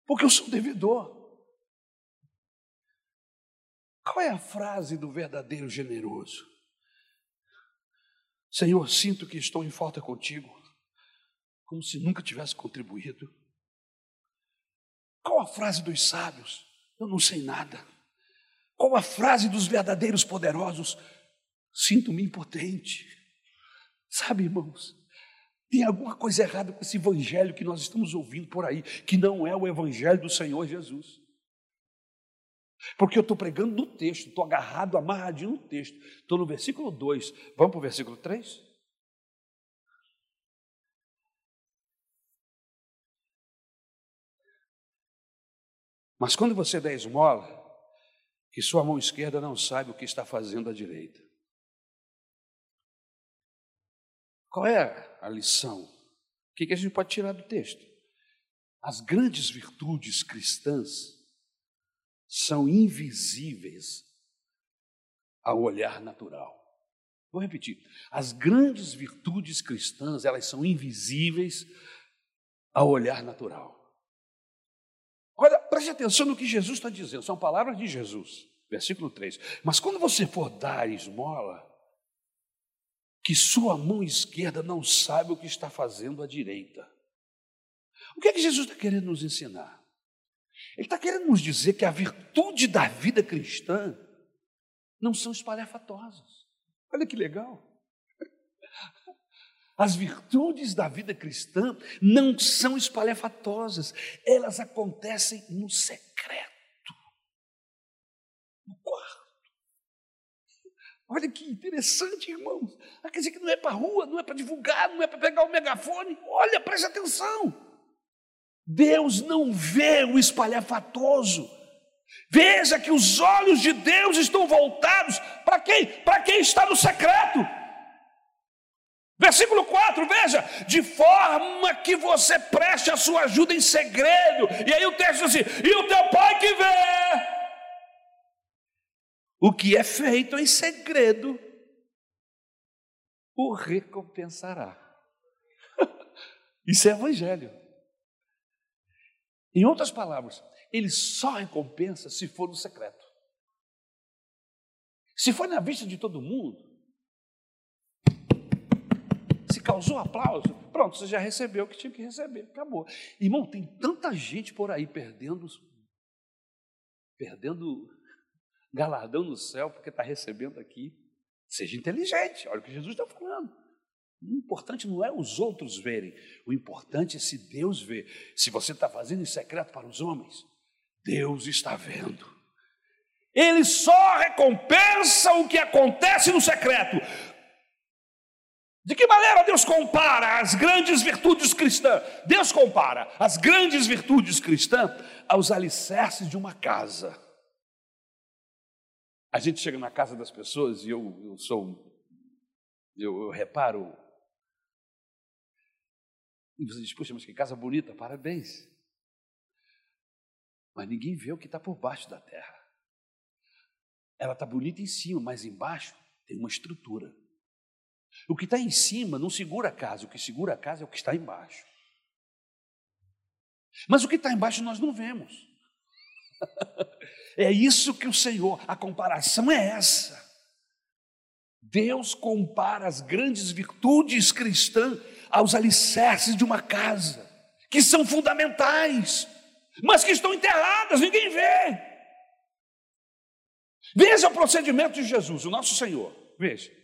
porque eu sou um devedor. Qual é a frase do verdadeiro generoso? Senhor, sinto que estou em falta contigo, como se nunca tivesse contribuído. Qual a frase dos sábios? Eu não sei nada. Qual a frase dos verdadeiros poderosos? Sinto-me impotente. Sabe, irmãos, tem alguma coisa errada com esse evangelho que nós estamos ouvindo por aí, que não é o evangelho do Senhor Jesus. Porque eu estou pregando no texto, estou agarrado, amarradinho no texto. Estou no versículo 2. Vamos para o versículo 3? Mas quando você der esmola, que sua mão esquerda não saiba o que está fazendo a direita. Qual é a lição? O que a gente pode tirar do texto? As grandes virtudes cristãs são invisíveis ao olhar natural. Vou repetir. As grandes virtudes cristãs, elas são invisíveis ao olhar natural. Preste atenção no que Jesus está dizendo, são palavras de Jesus, versículo 3. Mas quando você for dar esmola, que sua mão esquerda não sabe o que está fazendo a direita. O que é que Jesus está querendo nos ensinar? Ele está querendo nos dizer que a virtude da vida cristã não são espalhafatosas. Olha que legal. As virtudes da vida cristã não são espalhafatosas, elas acontecem no secreto, no quarto. Olha que interessante, irmãos. Ah, quer dizer que não é para a rua, não é para divulgar, não é para pegar o megafone. Olha, preste atenção. Deus não vê o espalhafatoso. Veja que os olhos de Deus estão voltados para quem? Para quem está no secreto. Versículo 4, veja, de forma que você preste a sua ajuda em segredo. E aí o texto diz assim: e o teu pai que vê o que é feito em segredo, o recompensará. Isso é evangelho. Em outras palavras, ele só recompensa se for no secreto. Se for na vista de todo mundo, causou aplauso, pronto, você já recebeu o que tinha que receber, acabou. Irmão, tem tanta gente por aí perdendo, perdendo galardão no céu porque está recebendo aqui. Seja inteligente, olha o que Jesus está falando. O importante não é os outros verem, o importante é se Deus vê. Se você está fazendo em secreto para os homens, Deus está vendo. Ele só recompensa o que acontece no secreto. De que maneira Deus compara as grandes virtudes cristãs? Deus compara as grandes virtudes cristãs aos alicerces de uma casa. A gente chega na casa das pessoas e eu, eu sou, eu, eu reparo. E você diz, puxa, mas que casa bonita, parabéns. Mas ninguém vê o que está por baixo da terra. Ela está bonita em cima, mas embaixo tem uma estrutura. O que está em cima não segura a casa, o que segura a casa é o que está embaixo. Mas o que está embaixo nós não vemos. é isso que o Senhor, a comparação é essa. Deus compara as grandes virtudes cristãs aos alicerces de uma casa, que são fundamentais, mas que estão enterradas, ninguém vê. Veja o procedimento de Jesus, o nosso Senhor. Veja.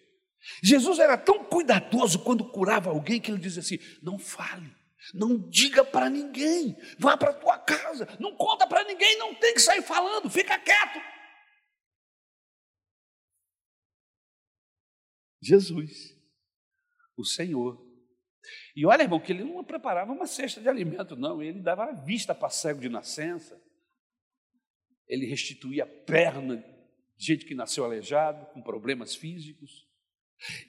Jesus era tão cuidadoso quando curava alguém que ele dizia assim: não fale, não diga para ninguém, vá para a tua casa, não conta para ninguém, não tem que sair falando, fica quieto. Jesus, o Senhor. E olha, irmão, que ele não preparava uma cesta de alimento, não, ele dava vista para cego de nascença, ele restituía a perna de gente que nasceu aleijado, com problemas físicos,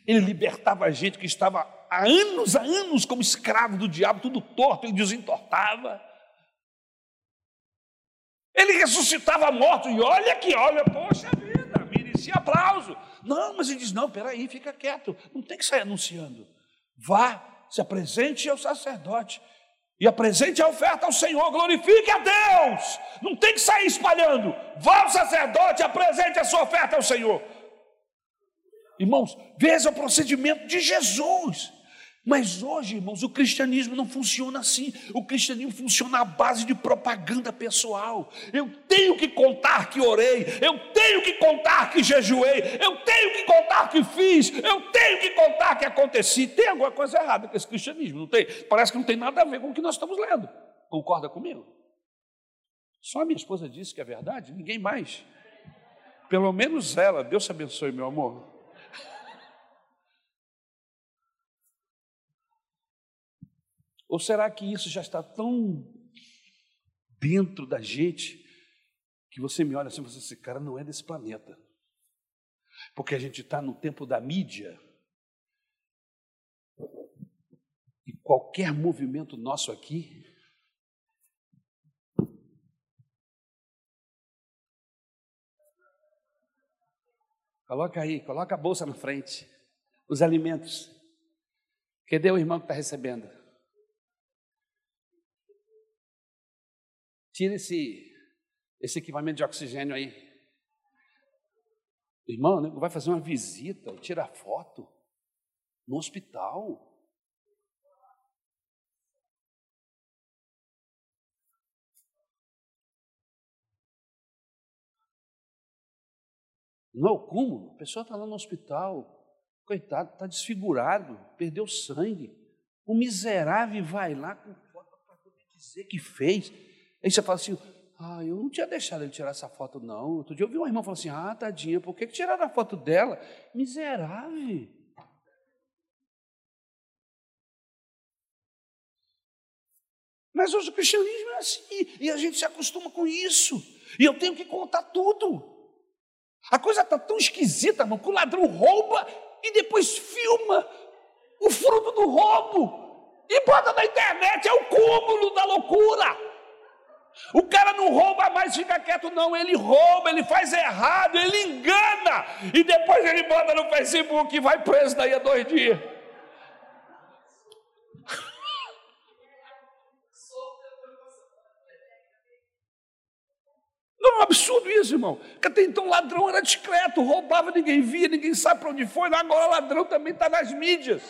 ele libertava a gente que estava há anos, há anos como escravo do diabo, tudo torto, ele desentortava. Ele ressuscitava morto, e olha aqui, olha, poxa vida, merecia aplauso. Não, mas ele diz: não, peraí, fica quieto, não tem que sair anunciando. Vá, se apresente ao sacerdote e apresente a oferta ao Senhor, glorifique a Deus. Não tem que sair espalhando. Vá ao sacerdote, apresente a sua oferta ao Senhor. Irmãos, veja o procedimento de Jesus. Mas hoje, irmãos, o cristianismo não funciona assim. O cristianismo funciona à base de propaganda pessoal. Eu tenho que contar que orei, eu tenho que contar que jejuei, eu tenho que contar que fiz, eu tenho que contar que aconteci. Tem alguma coisa errada com esse cristianismo, não tem? Parece que não tem nada a ver com o que nós estamos lendo. Concorda comigo? Só a minha esposa disse que é verdade, ninguém mais. Pelo menos ela. Deus te abençoe, meu amor. Ou será que isso já está tão dentro da gente que você me olha assim e você esse cara não é desse planeta? Porque a gente está no tempo da mídia. E qualquer movimento nosso aqui Coloca aí, coloca a bolsa na frente. Os alimentos. Cadê o irmão que está recebendo? Tira esse, esse equipamento de oxigênio aí. Irmão, vai fazer uma visita, tirar foto no hospital. Não é o cúmulo, a pessoa está lá no hospital, coitado, está desfigurado, perdeu sangue. O miserável vai lá com foto para poder dizer que fez. Aí você fala assim, ah, eu não tinha deixado ele tirar essa foto, não. Outro dia eu vi uma irmã falando assim, ah, tadinha, por que, tiraram a foto dela? Miserável. Mas hoje o cristianismo é assim, e a gente se acostuma com isso. E eu tenho que contar tudo. A coisa está tão esquisita, irmão, que o ladrão rouba e depois filma o fruto do roubo e bota na internet, é o cúmulo da loucura. O cara não rouba mais, fica quieto, não. Ele rouba, ele faz errado, ele engana. E depois ele bota no Facebook e vai preso daí a dois dias. Não é um absurdo isso, irmão. Porque até então ladrão era discreto, roubava, ninguém via, ninguém sabe para onde foi. Agora ladrão também está nas mídias.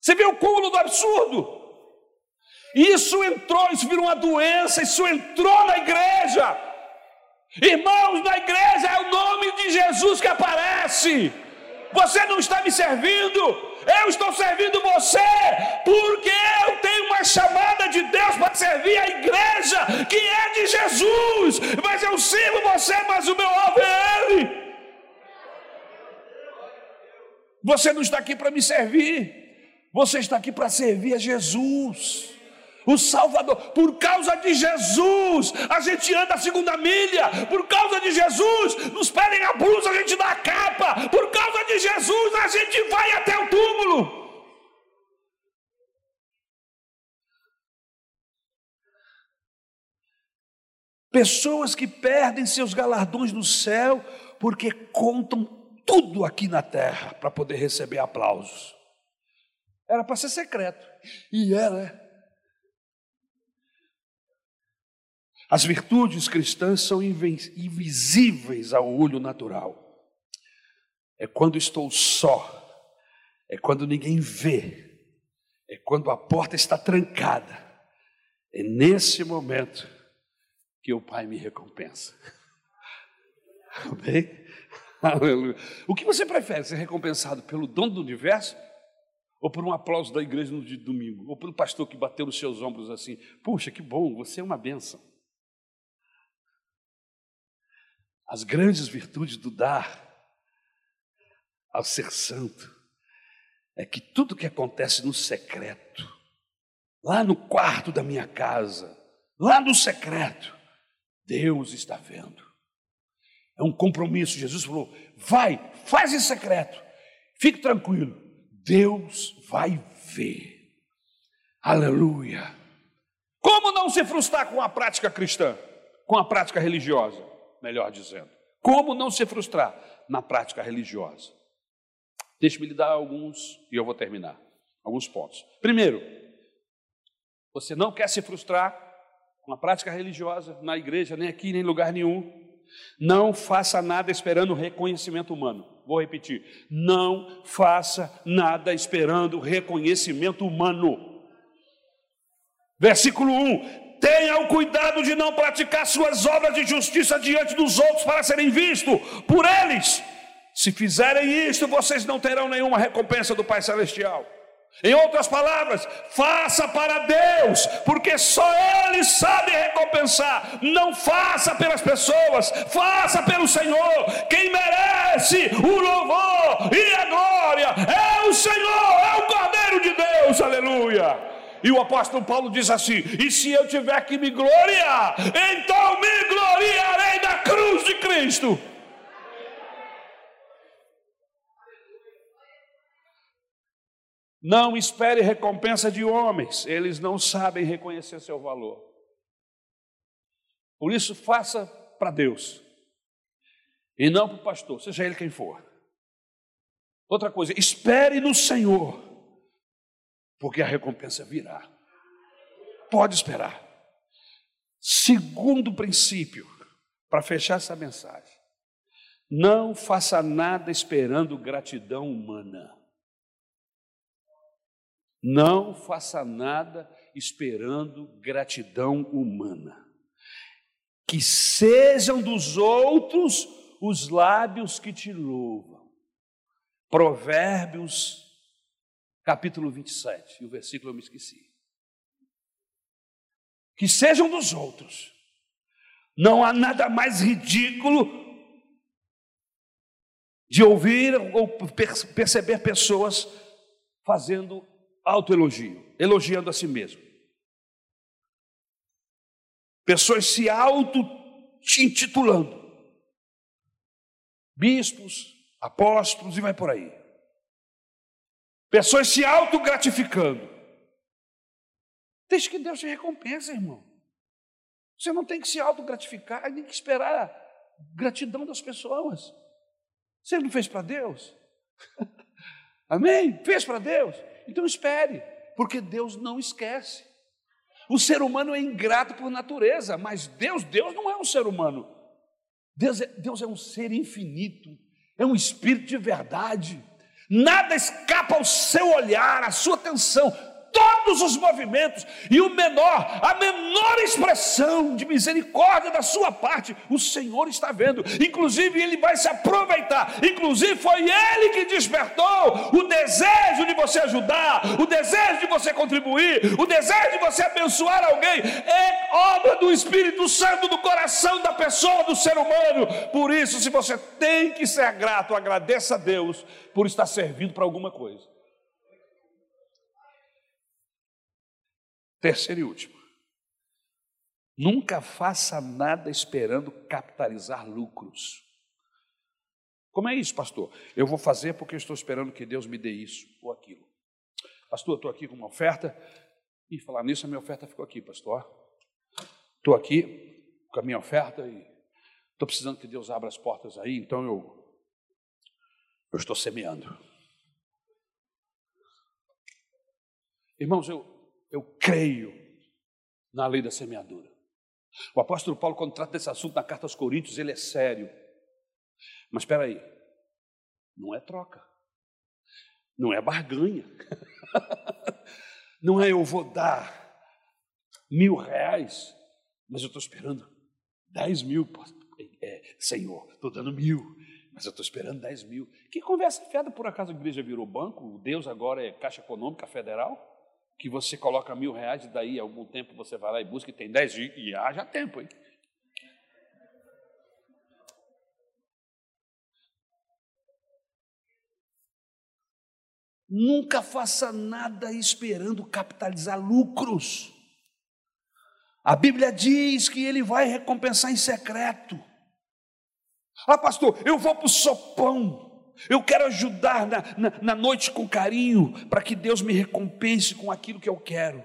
Você vê o cúmulo do absurdo? Isso entrou, isso virou uma doença, isso entrou na igreja. Irmãos, na igreja é o nome de Jesus que aparece. Você não está me servindo, eu estou servindo você, porque eu tenho uma chamada de Deus para servir a igreja, que é de Jesus. Mas eu sirvo você, mas o meu alvo é Ele. Você não está aqui para me servir, você está aqui para servir a Jesus o Salvador. Por causa de Jesus, a gente anda a segunda milha. Por causa de Jesus, nos pedem a blusa, a gente dá a capa. Por causa de Jesus, a gente vai até o túmulo. Pessoas que perdem seus galardões no céu porque contam tudo aqui na terra para poder receber aplausos. Era para ser secreto. E era. As virtudes cristãs são invisíveis ao olho natural. É quando estou só, é quando ninguém vê, é quando a porta está trancada. É nesse momento que o Pai me recompensa. Amém? Aleluia. O que você prefere, ser recompensado pelo dono do universo ou por um aplauso da igreja no dia de domingo? Ou pelo pastor que bateu nos seus ombros assim: Puxa, que bom, você é uma bênção. As grandes virtudes do dar ao ser santo é que tudo que acontece no secreto, lá no quarto da minha casa, lá no secreto, Deus está vendo. É um compromisso. Jesus falou: vai, faz em secreto, fique tranquilo, Deus vai ver. Aleluia. Como não se frustrar com a prática cristã, com a prática religiosa, melhor dizendo? Como não se frustrar na prática religiosa? Deixe-me lhe dar alguns e eu vou terminar. Alguns pontos. Primeiro, você não quer se frustrar com a prática religiosa na igreja, nem aqui, nem em lugar nenhum. Não faça nada esperando reconhecimento humano. Vou repetir: não faça nada esperando reconhecimento humano. Versículo 1: Tenha o cuidado de não praticar suas obras de justiça diante dos outros para serem vistos por eles. Se fizerem isto, vocês não terão nenhuma recompensa do Pai Celestial. Em outras palavras, faça para Deus, porque só Ele sabe recompensar. Não faça pelas pessoas, faça pelo Senhor. Quem merece o louvor e a glória é o Senhor, é o Cordeiro de Deus. Aleluia. E o apóstolo Paulo diz assim: E se eu tiver que me gloriar, então me gloriarei na cruz de Cristo. Não espere recompensa de homens, eles não sabem reconhecer seu valor. Por isso, faça para Deus e não para o pastor, seja ele quem for. Outra coisa, espere no Senhor, porque a recompensa virá. Pode esperar. Segundo princípio, para fechar essa mensagem, não faça nada esperando gratidão humana. Não faça nada esperando gratidão humana. Que sejam dos outros os lábios que te louvam. Provérbios, capítulo 27, e o versículo eu me esqueci. Que sejam dos outros. Não há nada mais ridículo de ouvir ou perceber pessoas fazendo autoelogio, elogiando a si mesmo. Pessoas se auto-intitulando. Bispos, apóstolos e vai por aí. Pessoas se auto-gratificando. Deixe que Deus te recompense, irmão. Você não tem que se auto-gratificar, nem que esperar gratidão das pessoas. Você não fez para Deus? Amém? Fez para Deus? Então espere, porque Deus não esquece. O ser humano é ingrato por natureza, mas Deus, Deus não é um ser humano. Deus é, Deus é um ser infinito, é um espírito de verdade. Nada escapa ao seu olhar, à sua atenção todos os movimentos e o menor, a menor expressão de misericórdia da sua parte, o Senhor está vendo. Inclusive, Ele vai se aproveitar. Inclusive, foi Ele que despertou o desejo de você ajudar, o desejo de você contribuir, o desejo de você abençoar alguém. É obra do Espírito Santo do coração da pessoa, do ser humano. Por isso, se você tem que ser grato, agradeça a Deus por estar servindo para alguma coisa. Terceiro e último. Nunca faça nada esperando capitalizar lucros. Como é isso, pastor? Eu vou fazer porque eu estou esperando que Deus me dê isso ou aquilo. Pastor, eu estou aqui com uma oferta. E falar nisso, a minha oferta ficou aqui, pastor. Estou aqui com a minha oferta e estou precisando que Deus abra as portas aí, então eu, eu estou semeando. Irmãos, eu, eu creio na lei da semeadura. O apóstolo Paulo, quando trata desse assunto na carta aos Coríntios, ele é sério. Mas espera aí, não é troca, não é barganha, não é eu vou dar mil reais, mas eu estou esperando dez mil, é, Senhor, estou dando mil, mas eu estou esperando dez mil. Que conversa fiada, por acaso a igreja virou banco? Deus agora é Caixa Econômica Federal? Que você coloca mil reais e daí algum tempo você vai lá e busca e tem dez e haja tempo, hein? Nunca faça nada esperando capitalizar lucros. A Bíblia diz que ele vai recompensar em secreto. Ah, pastor, eu vou para o sopão. Eu quero ajudar na, na, na noite com carinho, para que Deus me recompense com aquilo que eu quero.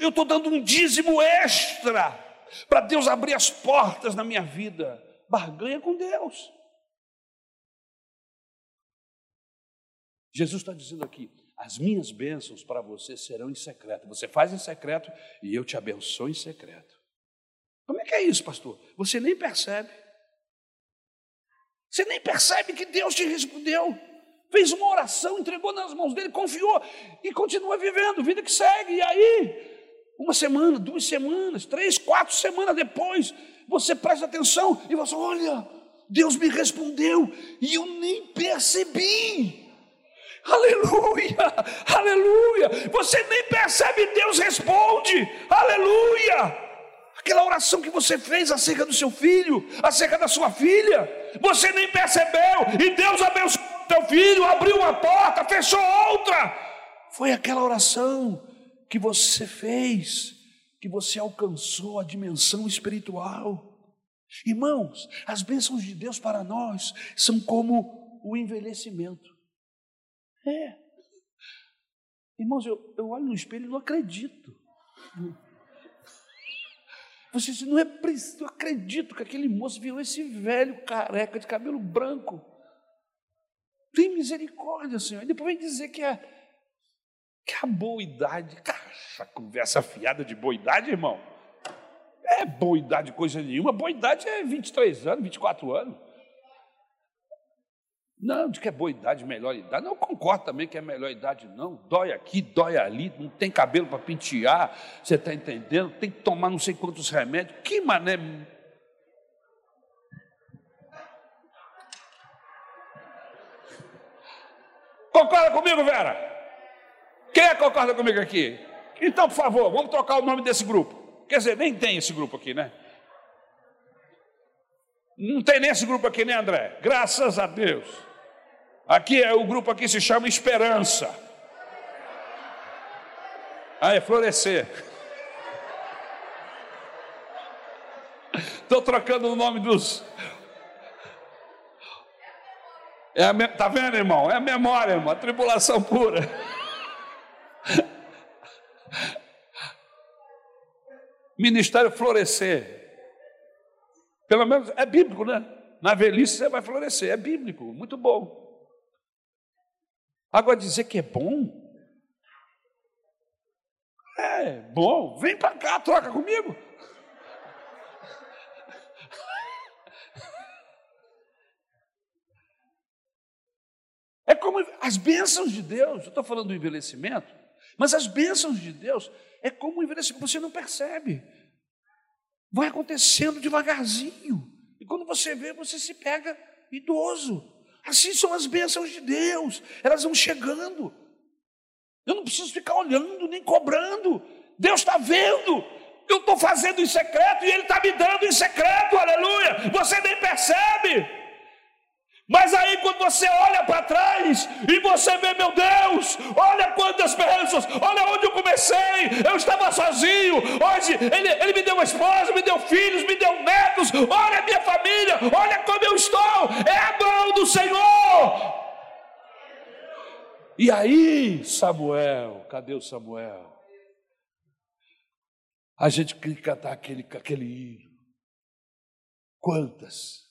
Eu estou dando um dízimo extra para Deus abrir as portas na minha vida. Barganha com Deus. Jesus está dizendo aqui: as minhas bênçãos para você serão em secreto. Você faz em secreto e eu te abençoo em secreto. Como é que é isso, pastor? Você nem percebe. Você nem percebe que Deus te respondeu. Fez uma oração, entregou nas mãos dele, confiou e continua vivendo, vida que segue. E aí, uma semana, duas semanas, três, quatro semanas depois, você presta atenção e você, olha, Deus me respondeu e eu nem percebi. Aleluia, aleluia. Você nem percebe, Deus responde. Aleluia. Aquela oração que você fez acerca do seu filho, acerca da sua filha, você nem percebeu, e Deus abençoou teu filho, abriu uma porta, fechou outra. Foi aquela oração que você fez, que você alcançou a dimensão espiritual. Irmãos, as bênçãos de Deus para nós são como o envelhecimento. É. Irmãos, eu, eu olho no espelho e não acredito. Você diz, não é preciso, eu acredito que aquele moço virou esse velho careca de cabelo branco. Tem misericórdia, Senhor. E depois vem dizer que é, que é a boa idade. Caxa, conversa fiada de boa idade, irmão. É boa idade coisa nenhuma. Boa idade é 23 anos, 24 anos. Não, de que é boa idade, melhor idade. Não, eu concordo também que é melhor idade, não. Dói aqui, dói ali, não tem cabelo para pentear, você está entendendo? Tem que tomar não sei quantos remédios. Que mané. Concorda comigo, Vera? Quem é que concorda comigo aqui? Então, por favor, vamos trocar o nome desse grupo. Quer dizer, nem tem esse grupo aqui, né? Não tem nem esse grupo aqui, né, André? Graças a Deus. Aqui é o grupo aqui se chama Esperança. Ah, é florescer. Estou trocando o nome dos. É me... Tá vendo, irmão? É a memória, irmão, a tribulação pura. Ministério florescer. Pelo menos é bíblico, né? Na velhice você vai florescer, é bíblico, muito bom. Agora dizer que é bom, é bom, vem para cá, troca comigo. É como as bênçãos de Deus, eu estou falando do envelhecimento, mas as bênçãos de Deus é como o envelhecimento, você não percebe, vai acontecendo devagarzinho, e quando você vê, você se pega idoso. Assim são as bênçãos de Deus, elas vão chegando. Eu não preciso ficar olhando nem cobrando. Deus está vendo. Eu estou fazendo em secreto e Ele está me dando em secreto, aleluia. Você nem percebe. Mas aí, quando você olha para trás e você vê, meu Deus, olha quantas bênçãos, olha onde eu comecei, eu estava sozinho, hoje ele, ele me deu uma esposa, me deu filhos, me deu netos, olha a minha família, olha como eu estou, é a mão do Senhor. E aí, Samuel, cadê o Samuel? A gente quer cantar aquele, aquele hino. Quantas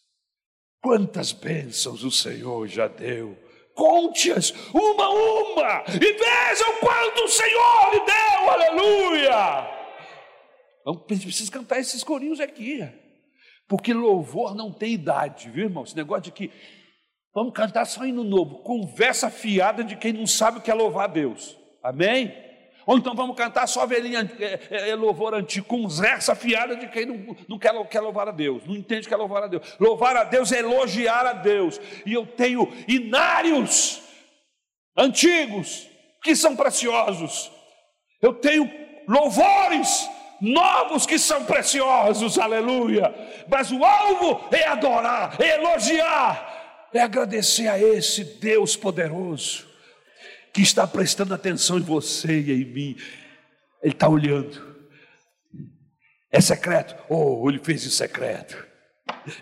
Quantas bênçãos o Senhor já deu. Conte-as uma a uma e vejam quanto o Senhor lhe deu, aleluia. Gente precisa cantar esses corinhos aqui, porque louvor não tem idade, viu irmão? Esse negócio de que vamos cantar só hino novo, conversa fiada de quem não sabe o que é louvar a Deus, amém? Ou então vamos cantar só velhinha, é, é, é louvor antigo, com versa fiada de quem não, não quer, quer louvar a Deus, não entende que é louvar a Deus. Louvar a Deus é elogiar a Deus. E eu tenho inários antigos que são preciosos. Eu tenho louvores novos que são preciosos, aleluia. Mas o alvo é adorar, é elogiar, é agradecer a esse Deus poderoso que está prestando atenção em você e em mim. Ele está olhando. É secreto? Oh, ele fez em secreto.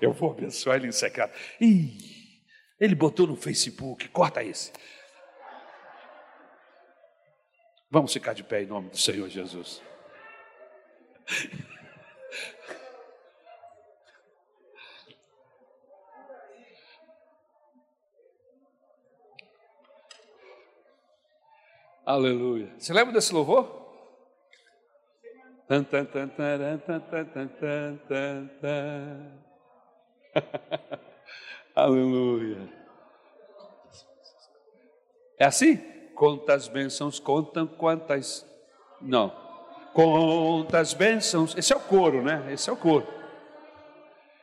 Eu vou abençoar ele em secreto. Ih, ele botou no Facebook, corta esse. Vamos ficar de pé em nome do Senhor Jesus. Aleluia. Você lembra desse louvor? Aleluia. É assim? Quantas bênçãos contam, quantas. Não. Quantas bênçãos. Esse é o coro, né? Esse é o coro.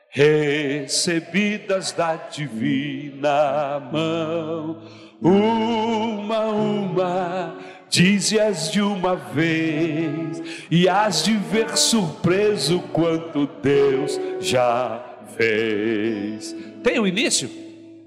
Recebidas da divina mão, uma, uma Dize-as de uma vez e has de ver surpreso quanto Deus já fez. Tem o início?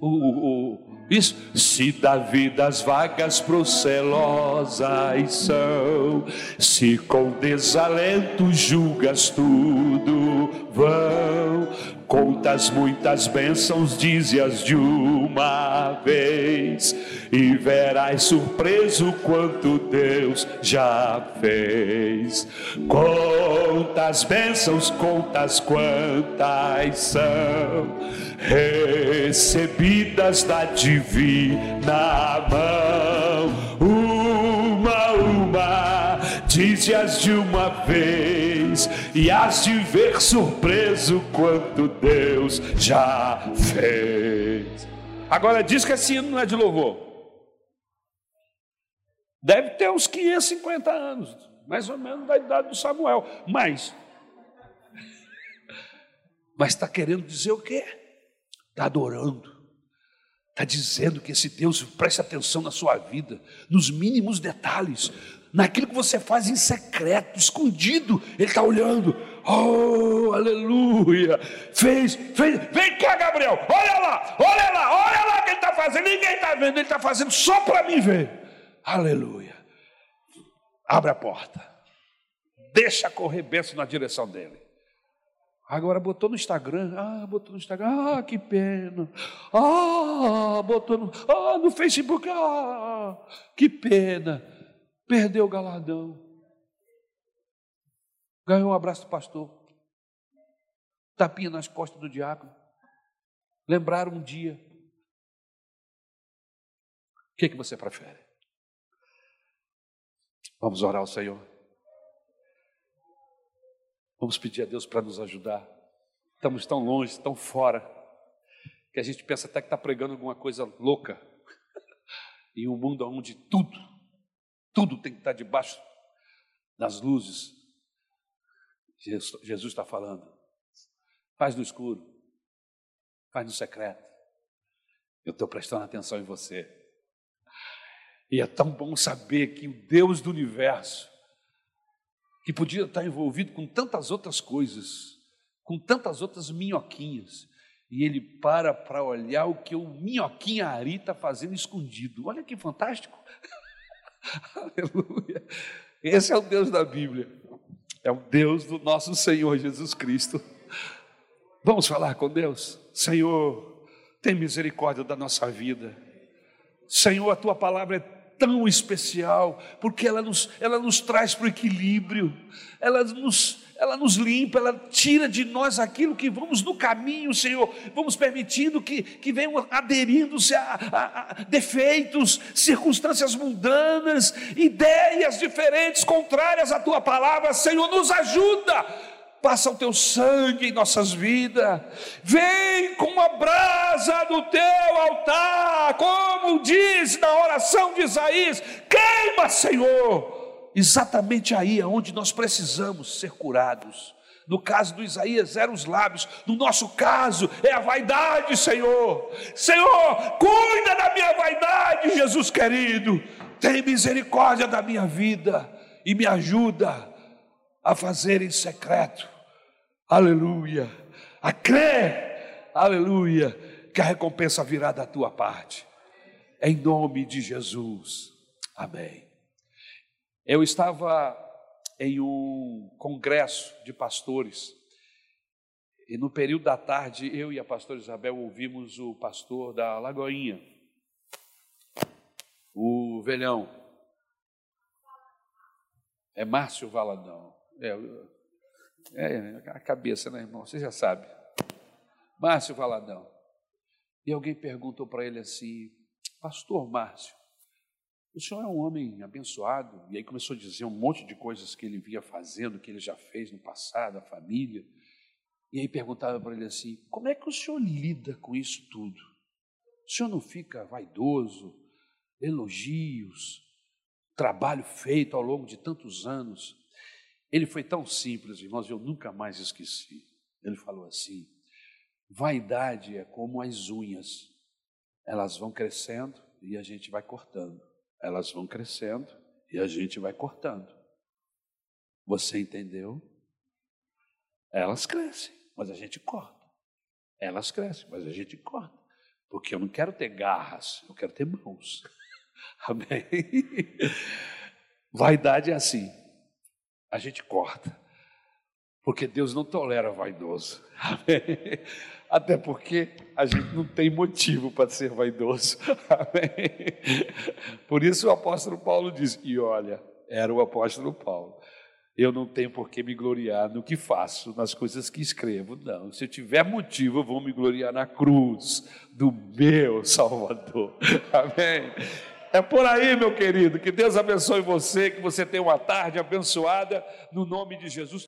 O, o, o, isso. Se da vida as vagas procelosas são, se com desalento julgas tudo vão, contas muitas bênçãos, dize-as de uma vez, e verás surpreso quanto Deus já fez. Quantas bênçãos, contas quantas são recebidas da divina mão, uma, uma, dize-as de uma vez, e has de ver surpreso quanto Deus já fez. Agora diz que hino não é de louvor. Deve ter uns 550 anos, mais ou menos da idade do Samuel. Mas, mas está querendo dizer o quê? Está adorando, está dizendo que esse Deus preste atenção na sua vida, nos mínimos detalhes, naquilo que você faz em secreto, escondido, Ele está olhando. Oh, aleluia! Fez, fez, vem cá, Gabriel, olha lá, olha lá, olha lá o que ele está fazendo, ninguém está vendo, ele está fazendo só para mim ver. Aleluia. Abre a porta. Deixa correr bênção na direção dele. Agora botou no Instagram, ah, botou no Instagram, ah, que pena. Ah, botou no, ah, no Facebook, ah, que pena. Perdeu o galardão. Ganhou um abraço do pastor. Tapinha nas costas do diácono. Lembraram um dia. O que, que você prefere? Vamos orar ao Senhor. Vamos pedir a Deus para nos ajudar. Estamos tão longe, tão fora, que a gente pensa até que está pregando alguma coisa louca. Em um mundo onde tudo, tudo tem que estar debaixo das luzes. Jesus está falando. Faz no escuro, faz no secreto. Eu estou prestando atenção em você. E é tão bom saber que o Deus do universo, que podia estar envolvido com tantas outras coisas, com tantas outras minhoquinhas, e ele para para olhar o que o minhoquinha Ari está fazendo escondido. Olha que fantástico! Aleluia! Esse é o Deus da Bíblia, é o Deus do nosso Senhor Jesus Cristo. Vamos falar com Deus? Senhor, tem misericórdia da nossa vida. Senhor, a tua palavra é tão especial, porque ela nos, ela nos traz para o equilíbrio, ela nos, ela nos limpa, ela tira de nós aquilo que vamos no caminho, Senhor, vamos permitindo que, que venham aderindo-se a, a, a defeitos, circunstâncias mundanas, ideias diferentes, contrárias à tua palavra, Senhor, nos ajuda passa o teu sangue em nossas vidas, vem com a brasa do teu altar, como diz na oração de Isaías: queima, Senhor, exatamente aí onde nós precisamos ser curados. No caso do Isaías, eram os lábios. No nosso caso, é a vaidade, Senhor. Senhor, cuida da minha vaidade, Jesus querido. Tem misericórdia da minha vida e me ajuda a fazer em secreto aleluia, a crer, aleluia, que a recompensa virá da tua parte. Em nome de Jesus. Amém. Eu estava em um congresso de pastores e no período da tarde eu e a pastora Isabel ouvimos o pastor da Lagoinha, o velhão. É Márcio Valadão. É, é, a cabeça, né, irmão? Você já sabe. Márcio Valadão. E alguém perguntou para ele assim: Pastor Márcio, o senhor é um homem abençoado. E aí começou a dizer um monte de coisas que ele vinha fazendo, que ele já fez no passado, a família. E aí perguntava para ele assim: como é que o senhor lida com isso tudo? O senhor não fica vaidoso, elogios, trabalho feito ao longo de tantos anos? Ele foi tão simples, irmãos, eu nunca mais esqueci. Ele falou assim: vaidade é como as unhas, elas vão crescendo e a gente vai cortando elas vão crescendo e a gente vai cortando. Você entendeu? Elas crescem, mas a gente corta. Elas crescem, mas a gente corta. Porque eu não quero ter garras, eu quero ter mãos. Amém? Vaidade é assim. A gente corta. Porque Deus não tolera vaidoso. Amém? Até porque a gente não tem motivo para ser vaidoso. Amém? Por isso o apóstolo Paulo diz: e olha, era o apóstolo Paulo. Eu não tenho por que me gloriar no que faço, nas coisas que escrevo. Não, se eu tiver motivo, eu vou me gloriar na cruz do meu Salvador. Amém? É por aí, meu querido. Que Deus abençoe você, que você tenha uma tarde abençoada, no nome de Jesus.